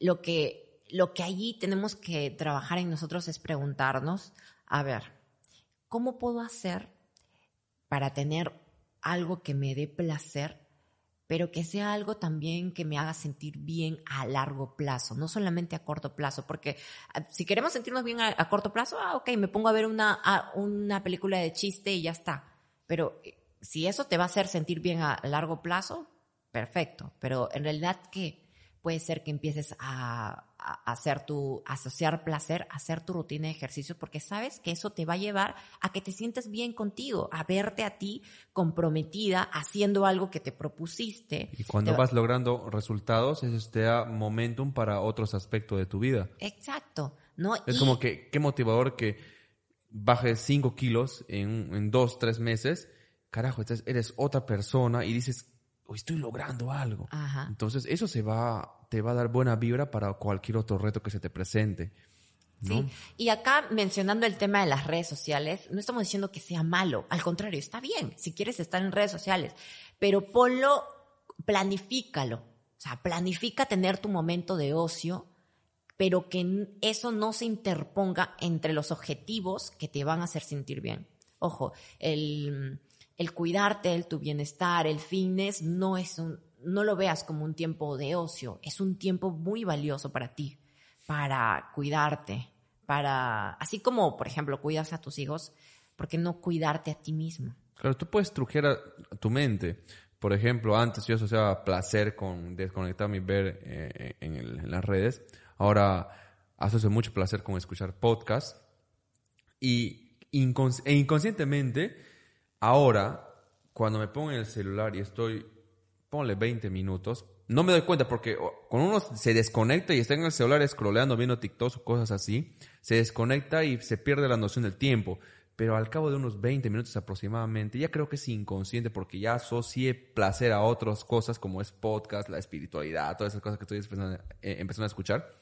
lo que, lo que allí tenemos que trabajar en nosotros es preguntarnos, a ver, ¿cómo puedo hacer para tener algo que me dé placer, pero que sea algo también que me haga sentir bien a largo plazo, no solamente a corto plazo? Porque ah, si queremos sentirnos bien a, a corto plazo, ah, ok, me pongo a ver una, una película de chiste y ya está. Pero eh, si eso te va a hacer sentir bien a largo plazo, perfecto. Pero en realidad, ¿qué? Puede ser que empieces a, a hacer tu, asociar placer, hacer tu rutina de ejercicio, porque sabes que eso te va a llevar a que te sientes bien contigo, a verte a ti comprometida haciendo algo que te propusiste. Y cuando Te va- vas logrando resultados, eso te da momentum para otros aspectos de tu vida. Exacto, ¿no? Es Y- como que, qué motivador que bajes 5 kilos en, en dos, tres meses. Carajo, entonces eres otra persona y dices, "Oh, estoy logrando algo. Ajá. Entonces eso se va, te va a dar buena vibra para cualquier otro reto que se te presente. ¿no? Y acá mencionando el tema de las redes sociales, no estamos diciendo que sea malo, al contrario, está bien si quieres estar en redes sociales, pero ponlo, planifícalo. O sea, planifica tener tu momento de ocio, pero que eso no se interponga entre los objetivos que te van a hacer sentir bien. Ojo, el, el cuidarte, el tu bienestar, el fitness, no es un, no lo veas como un tiempo de ocio, es un tiempo muy valioso para ti, para cuidarte, para, así como, por ejemplo, cuidas a tus hijos, ¿por qué no cuidarte a ti mismo? Claro, tú puedes truquear a tu mente. Por ejemplo, antes yo asociaba placer con desconectarme y ver eh, en, las redes. Ahora asocio mucho placer con escuchar podcasts. Y e inconscientemente, ahora, cuando me pongo en el celular y estoy, ponle 20 minutos, no me doy cuenta porque cuando uno se desconecta y está en el celular scrolleando, viendo TikToks o cosas así, se desconecta y se pierde la noción del tiempo. Pero al cabo de unos 20 minutos aproximadamente, ya creo que es inconsciente porque ya asocié placer a otras cosas como es podcast, la espiritualidad, todas esas cosas que estoy empezando, eh, a escuchar.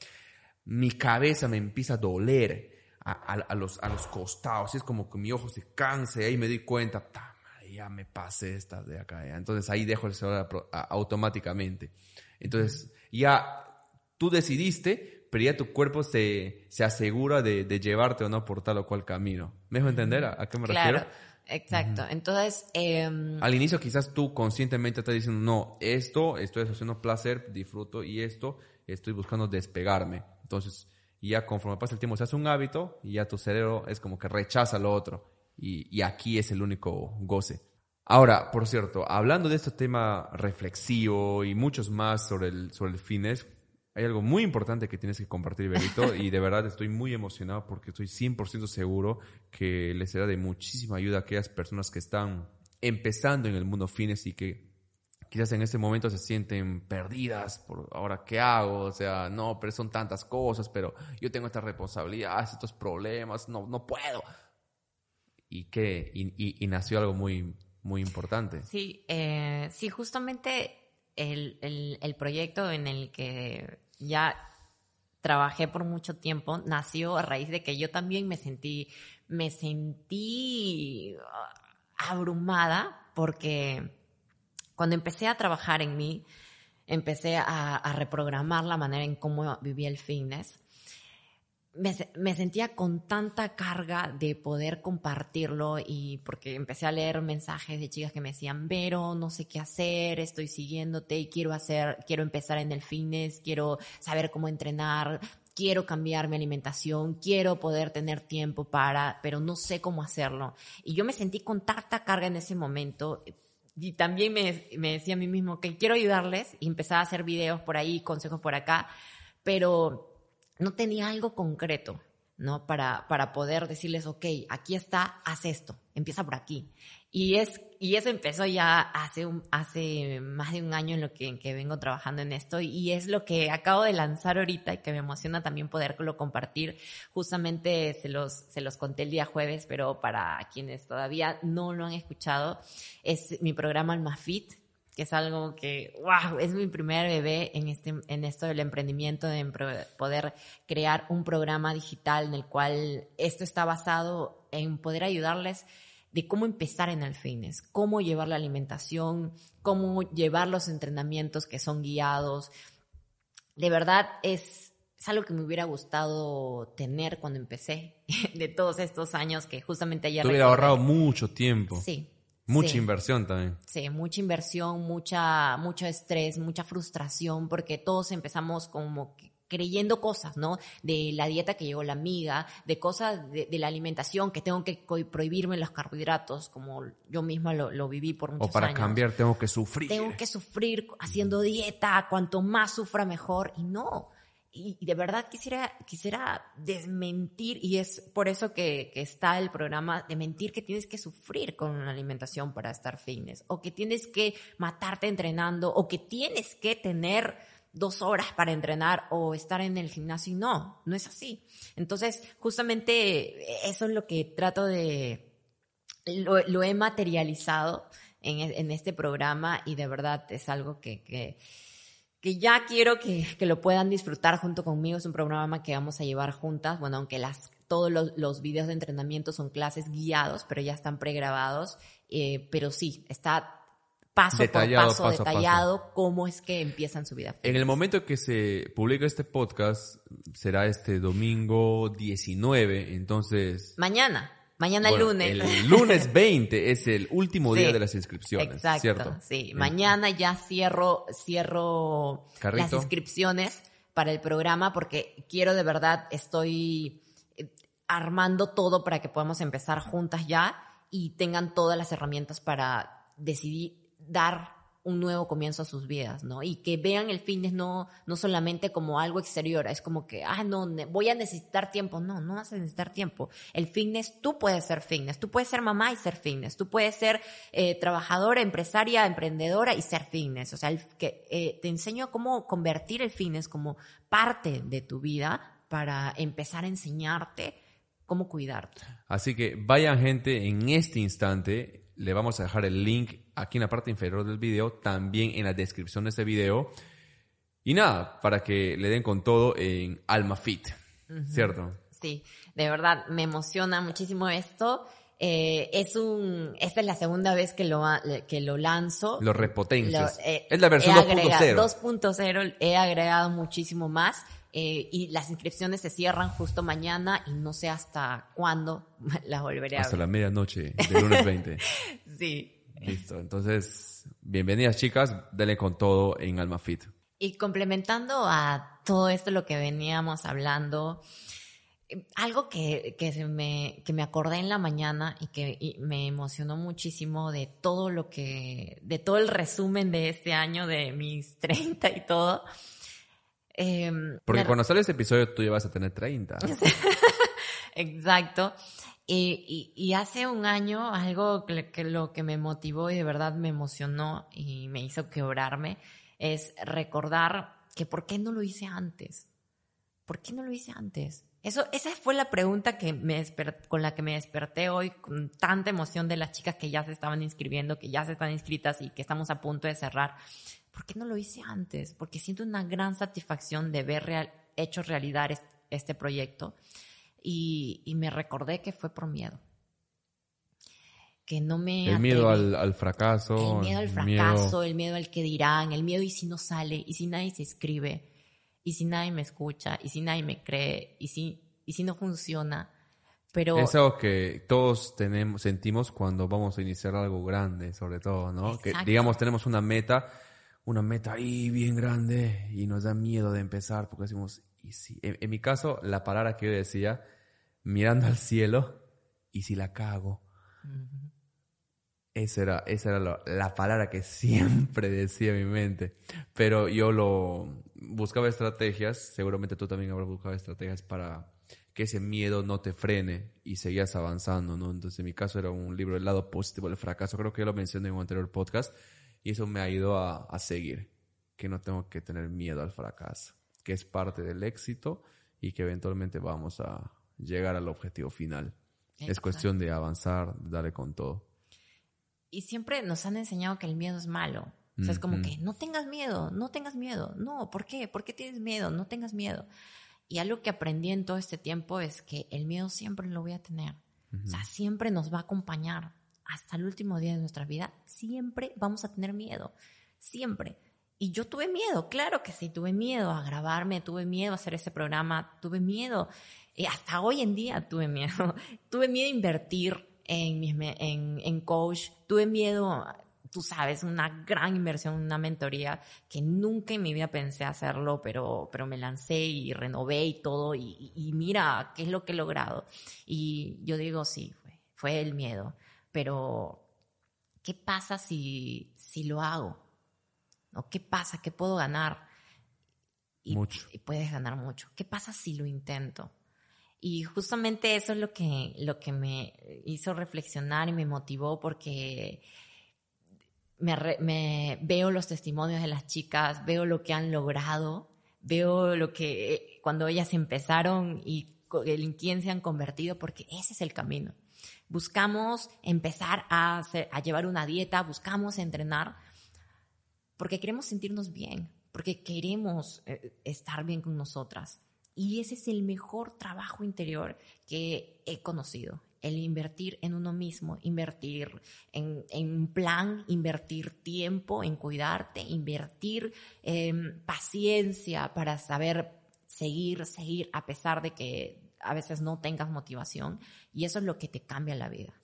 Mi cabeza me empieza a doler a, los, a los costados. Y es como que mi ojo se cansa y me doy cuenta, "Ta madre, ya me pasé esta de acá. ya". Entonces ahí dejo el celular automáticamente. Entonces ya tú decidiste, pero ya tu cuerpo se, se asegura de, de llevarte o no por tal o cual camino. ¿Me dejo entender a, a qué me Claro, refiero? exacto. Entonces, em, Al inicio quizás tú conscientemente estás diciendo, no, esto estoy asociando placer, disfruto y esto estoy buscando despegarme. Entonces, ya conforme pasa el tiempo se hace un hábito y ya tu cerebro es como que rechaza lo otro. Y, y aquí es el único goce. Ahora, por cierto, hablando de este tema reflexivo y muchos más sobre el, sobre el fitness, hay algo muy importante que tienes que compartir, Berito, y de verdad estoy muy emocionado porque estoy 100% seguro que les será de muchísima ayuda a aquellas personas que están empezando en el mundo fitness y que quizás en este momento se sienten perdidas por ahora qué hago, o sea, no, pero son tantas cosas, pero yo tengo estas responsabilidades, estos problemas, no, no puedo. Y y, nació algo muy muy importante. Sí, eh, sí, justamente el, el, el proyecto en el que ya trabajé por mucho tiempo nació a raíz de que yo también me sentí, me sentí ah, abrumada porque cuando empecé a trabajar en mí, empecé a, a reprogramar la manera en cómo vivía el fitness me, me, sentía con tanta carga de poder compartirlo y porque empecé a leer mensajes de chicas que me decían, Vero, no sé qué hacer, estoy siguiéndote y quiero hacer, quiero empezar en el fitness, quiero saber cómo entrenar, quiero cambiar mi alimentación, quiero poder tener tiempo para, pero no sé cómo hacerlo. Y yo me sentí con tanta carga en ese momento y también me, me decía a mí mismo que quiero ayudarles y empezaba a hacer videos por ahí, consejos por acá, pero no tenía algo concreto, ¿no? Para, para poder decirles, ok, aquí está, haz esto, empieza por aquí. Y, es, y eso empezó ya hace, un, hace más de un año en lo que, en que vengo trabajando en esto y es lo que acabo de lanzar ahorita y que me emociona también poderlo compartir. Justamente se los, se los conté el día jueves, pero para quienes todavía no lo han escuchado, es mi programa Almafit, que es algo que, wow, es mi primer bebé en, este, en esto del emprendimiento, de poder crear un programa digital en el cual esto está basado en poder ayudarles de cómo empezar en el fitness, cómo llevar la alimentación, cómo llevar los entrenamientos que son guiados. De verdad es, es algo que me hubiera gustado tener cuando empecé, de todos estos años que justamente ayer... Te hubiera ahorrado mucho tiempo. Sí, Mucha Sí. inversión también. Sí, mucha inversión, mucha, mucho estrés, mucha frustración, porque todos empezamos como que creyendo cosas, ¿no? De la dieta que llegó la amiga, de cosas de, de la alimentación, que tengo que prohibirme los carbohidratos, como yo misma lo, lo viví por muchos O para años. cambiar tengo que sufrir. Tengo que sufrir haciendo dieta, cuanto más sufra mejor, y no. Y, de verdad quisiera, quisiera desmentir, y es por eso que, está el programa, de mentir que tienes que sufrir con una alimentación para estar fitness, o que tienes que matarte entrenando, o que tienes que tener dos horas para entrenar o estar en el gimnasio. Y no, no es así. Entonces, justamente eso es lo que trato de, lo, he materializado en, este programa y de verdad es algo que, que ya quiero que, que, lo puedan disfrutar junto conmigo. Es un programa que vamos a llevar juntas. Bueno, aunque las, todos los, los videos de entrenamiento son clases guiados, pero ya están pregrabados. Eh, pero sí, está paso detallado, por paso, paso detallado, paso. cómo es que empiezan su vida. En el momento que se publica este podcast, será este domingo 19, entonces... Mañana. Mañana bueno, lunes. El lunes 20 es el último sí, día de las inscripciones, exacto, ¿cierto? Sí, mañana ya cierro, cierro ¿Carrito? las inscripciones para el programa porque quiero de verdad, estoy eh, armando todo para que podamos empezar juntas ya y tengan todas las herramientas para decidir dar un nuevo comienzo a sus vidas, ¿no? Y que vean el fitness no, no solamente como algo exterior, es como que, ah, no, voy a necesitar tiempo. No, no vas a necesitar tiempo. El fitness, tú puedes ser fitness, tú puedes ser mamá y ser fitness, tú puedes ser eh, trabajadora, empresaria, emprendedora y ser fitness. O sea, el, que, eh, te enseño cómo convertir el fitness como parte de tu vida para empezar a enseñarte cómo cuidarte. Así que vayan gente en este instante le vamos a dejar el link aquí en la parte inferior del video, también en la descripción de este video. Y nada, para que le den con todo en Alma Fit, uh -huh. ¿cierto? Sí, de verdad, me emociona muchísimo esto. Eh, es un, esta es la segunda vez que lo, que lo lanzo. Lo repotencias. Lo, eh, es la versión 2.0. 2.0 he agregado muchísimo más. Eh, y las inscripciones se cierran justo mañana y no sé hasta cuándo las volveré a Hasta la medianoche del lunes 20. sí. Listo. Entonces, bienvenidas chicas, denle con todo en Alma Fit. Y complementando a todo esto lo que veníamos hablando, algo que, que, se me, que me acordé en la mañana y que y me emocionó muchísimo de todo lo que, de todo el resumen de este año, de mis 30 y todo. Eh, Porque cuando sale este episodio tú ya vas a tener 30. Exacto. Y, y, y, hace un año algo que, que, lo que me motivó y de verdad me emocionó y me hizo quebrarme es recordar que por qué no lo hice antes. ¿Por qué no lo hice antes? Eso, esa fue la pregunta que me con la que me desperté hoy con tanta emoción de las chicas que ya se estaban inscribiendo, que ya se están inscritas y que estamos a punto de cerrar. ¿Por qué no lo hice antes? Porque siento una gran satisfacción de ver real, hecho realidad este proyecto y, y me recordé que fue por miedo que no me... El miedo al, fracaso. El miedo al fracaso, el miedo al que dirán, el miedo y si no sale, y si nadie se escribe, y si nadie me escucha, y si nadie me cree, y si, y si no funciona. Pero... Es algo que todos tenemos, sentimos cuando vamos a iniciar algo grande, sobre todo, ¿no? Que digamos tenemos una meta, una meta ahí bien grande y nos da miedo de empezar porque decimos, y si, en mi caso, la palabra que yo decía, mirando al cielo, y si la cago, esa era, esa era la palabra que siempre decía en mi mente. Pero yo lo buscaba estrategias, seguramente tú también habrás buscado estrategias para que ese miedo no te frene y seguías avanzando, ¿no? Entonces, en mi caso era un libro del lado positivo del fracaso, creo que yo lo mencioné en un anterior podcast, y eso me ha ido a, a seguir, que no tengo que tener miedo al fracaso, que es parte del éxito y que eventualmente vamos a llegar al objetivo final. Es cuestión de avanzar, de darle con todo. Y siempre nos han enseñado que el miedo es malo. O sea, es como que no tengas miedo, no tengas miedo. No, ¿por qué? ¿Por qué tienes miedo? No tengas miedo. Y algo que aprendí en todo este tiempo es que el miedo siempre lo voy a tener. O sea, siempre nos va a acompañar. Hasta el último día de nuestra vida, siempre vamos a tener miedo. Siempre. Y yo tuve miedo, claro que sí, tuve miedo a grabarme, tuve miedo a hacer ese programa, tuve miedo. Y hasta hoy en día tuve miedo. tuve miedo a invertir en, en, en coach, tuve miedo, tú sabes, una gran inversión, una mentoría que nunca en mi vida pensé hacerlo, pero, pero me lancé y renové y todo y, mira qué es lo que he logrado. Y yo digo, sí, fue el miedo, pero ¿qué pasa si, si lo hago? ¿O ¿Qué pasa? ¿Qué puedo ganar? Y, mucho. y puedes ganar mucho. ¿Qué pasa si lo intento? Y justamente eso es lo que, lo que me hizo reflexionar y me motivó porque me, veo los testimonios de las chicas, veo lo que han logrado, veo lo que cuando ellas empezaron y en quién se han convertido, porque ese es el camino. Buscamos empezar a, llevar una dieta, buscamos entrenar, porque queremos sentirnos bien, porque queremos eh, estar bien con nosotras. Y ese es el mejor trabajo interior que he conocido. El invertir en uno mismo, invertir en, un plan, invertir tiempo en cuidarte, invertir em, paciencia para saber seguir, seguir a pesar de que a veces no tengas motivación. Y eso es lo que te cambia la vida.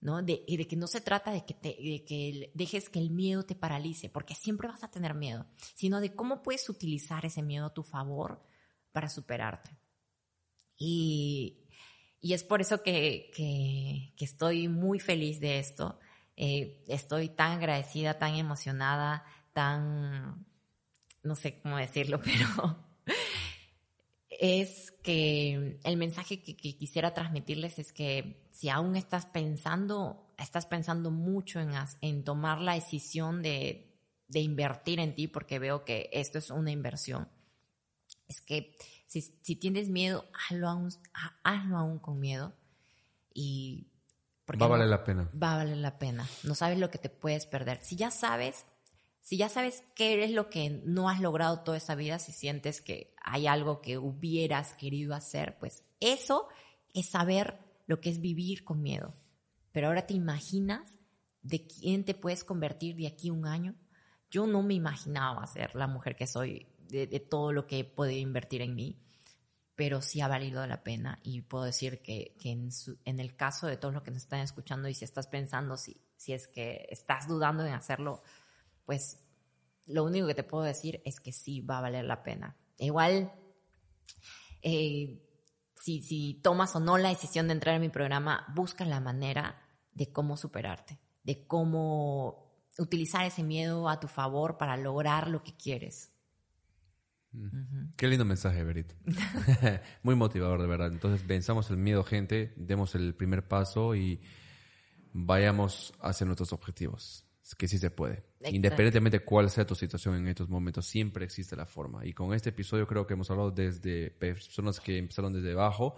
¿no? De, y de que no se trata de que, te, de que dejes que el miedo te paralice, porque siempre vas a tener miedo, sino de cómo puedes utilizar ese miedo a tu favor para superarte. Y, es por eso que, estoy muy feliz de esto. Eh, estoy tan agradecida, tan emocionada, tan, no sé cómo decirlo, pero es que el mensaje que, quisiera transmitirles es que si aún estás pensando, estás pensando mucho en, en tomar la decisión de, de invertir en ti, porque veo que esto es una inversión es que si, si tienes miedo, hazlo aún, hazlo aún con miedo y... Va a valer la pena. Va a valer la pena. No sabes lo que te puedes perder. Si ya sabes, si ya sabes qué es lo que no has logrado toda esa vida, si sientes que hay algo que hubieras querido hacer, pues eso es saber lo que es vivir con miedo. Pero ahora te imaginas de quién te puedes convertir de aquí a un año. Yo no me imaginaba ser la mujer que soy de, todo lo que he podido invertir en mí, pero sí ha valido la pena y puedo decir que, en, el caso de todos los que nos están escuchando y si estás pensando, si, si es que estás dudando en hacerlo, pues lo único que te puedo decir es que sí va a valer la pena. Igual, eh, si, si tomas o no la decisión de entrar en mi programa, busca la manera de cómo superarte, de cómo utilizar ese miedo a tu favor para lograr lo que quieres. Qué lindo mensaje, Berito. Muy motivador, de verdad. Entonces, venzamos el miedo, gente, demos el primer paso y vayamos hacia nuestros objetivos. Que sí se puede. Exacto. Independientemente de cuál sea tu situación en estos momentos, siempre existe la forma. Y con este episodio creo que hemos hablado desde personas que empezaron desde abajo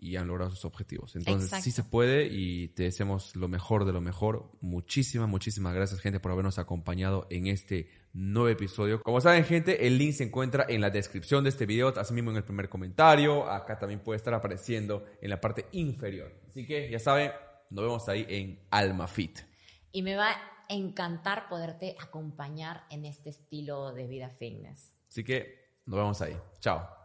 y han logrado sus objetivos. Entonces sí Exacto. se puede y te deseamos lo mejor de lo mejor. Muchísimas, muchísimas gracias gente por habernos acompañado en este nuevo episodio. Como saben gente, el link se encuentra en la descripción de este video, así mismo en el primer comentario. Acá también puede estar apareciendo en la parte inferior. Así que ya saben, nos vemos ahí en Alma Fit. Y me va a encantar poderte acompañar en este estilo de vida fitness. Así que nos vemos ahí. Chao.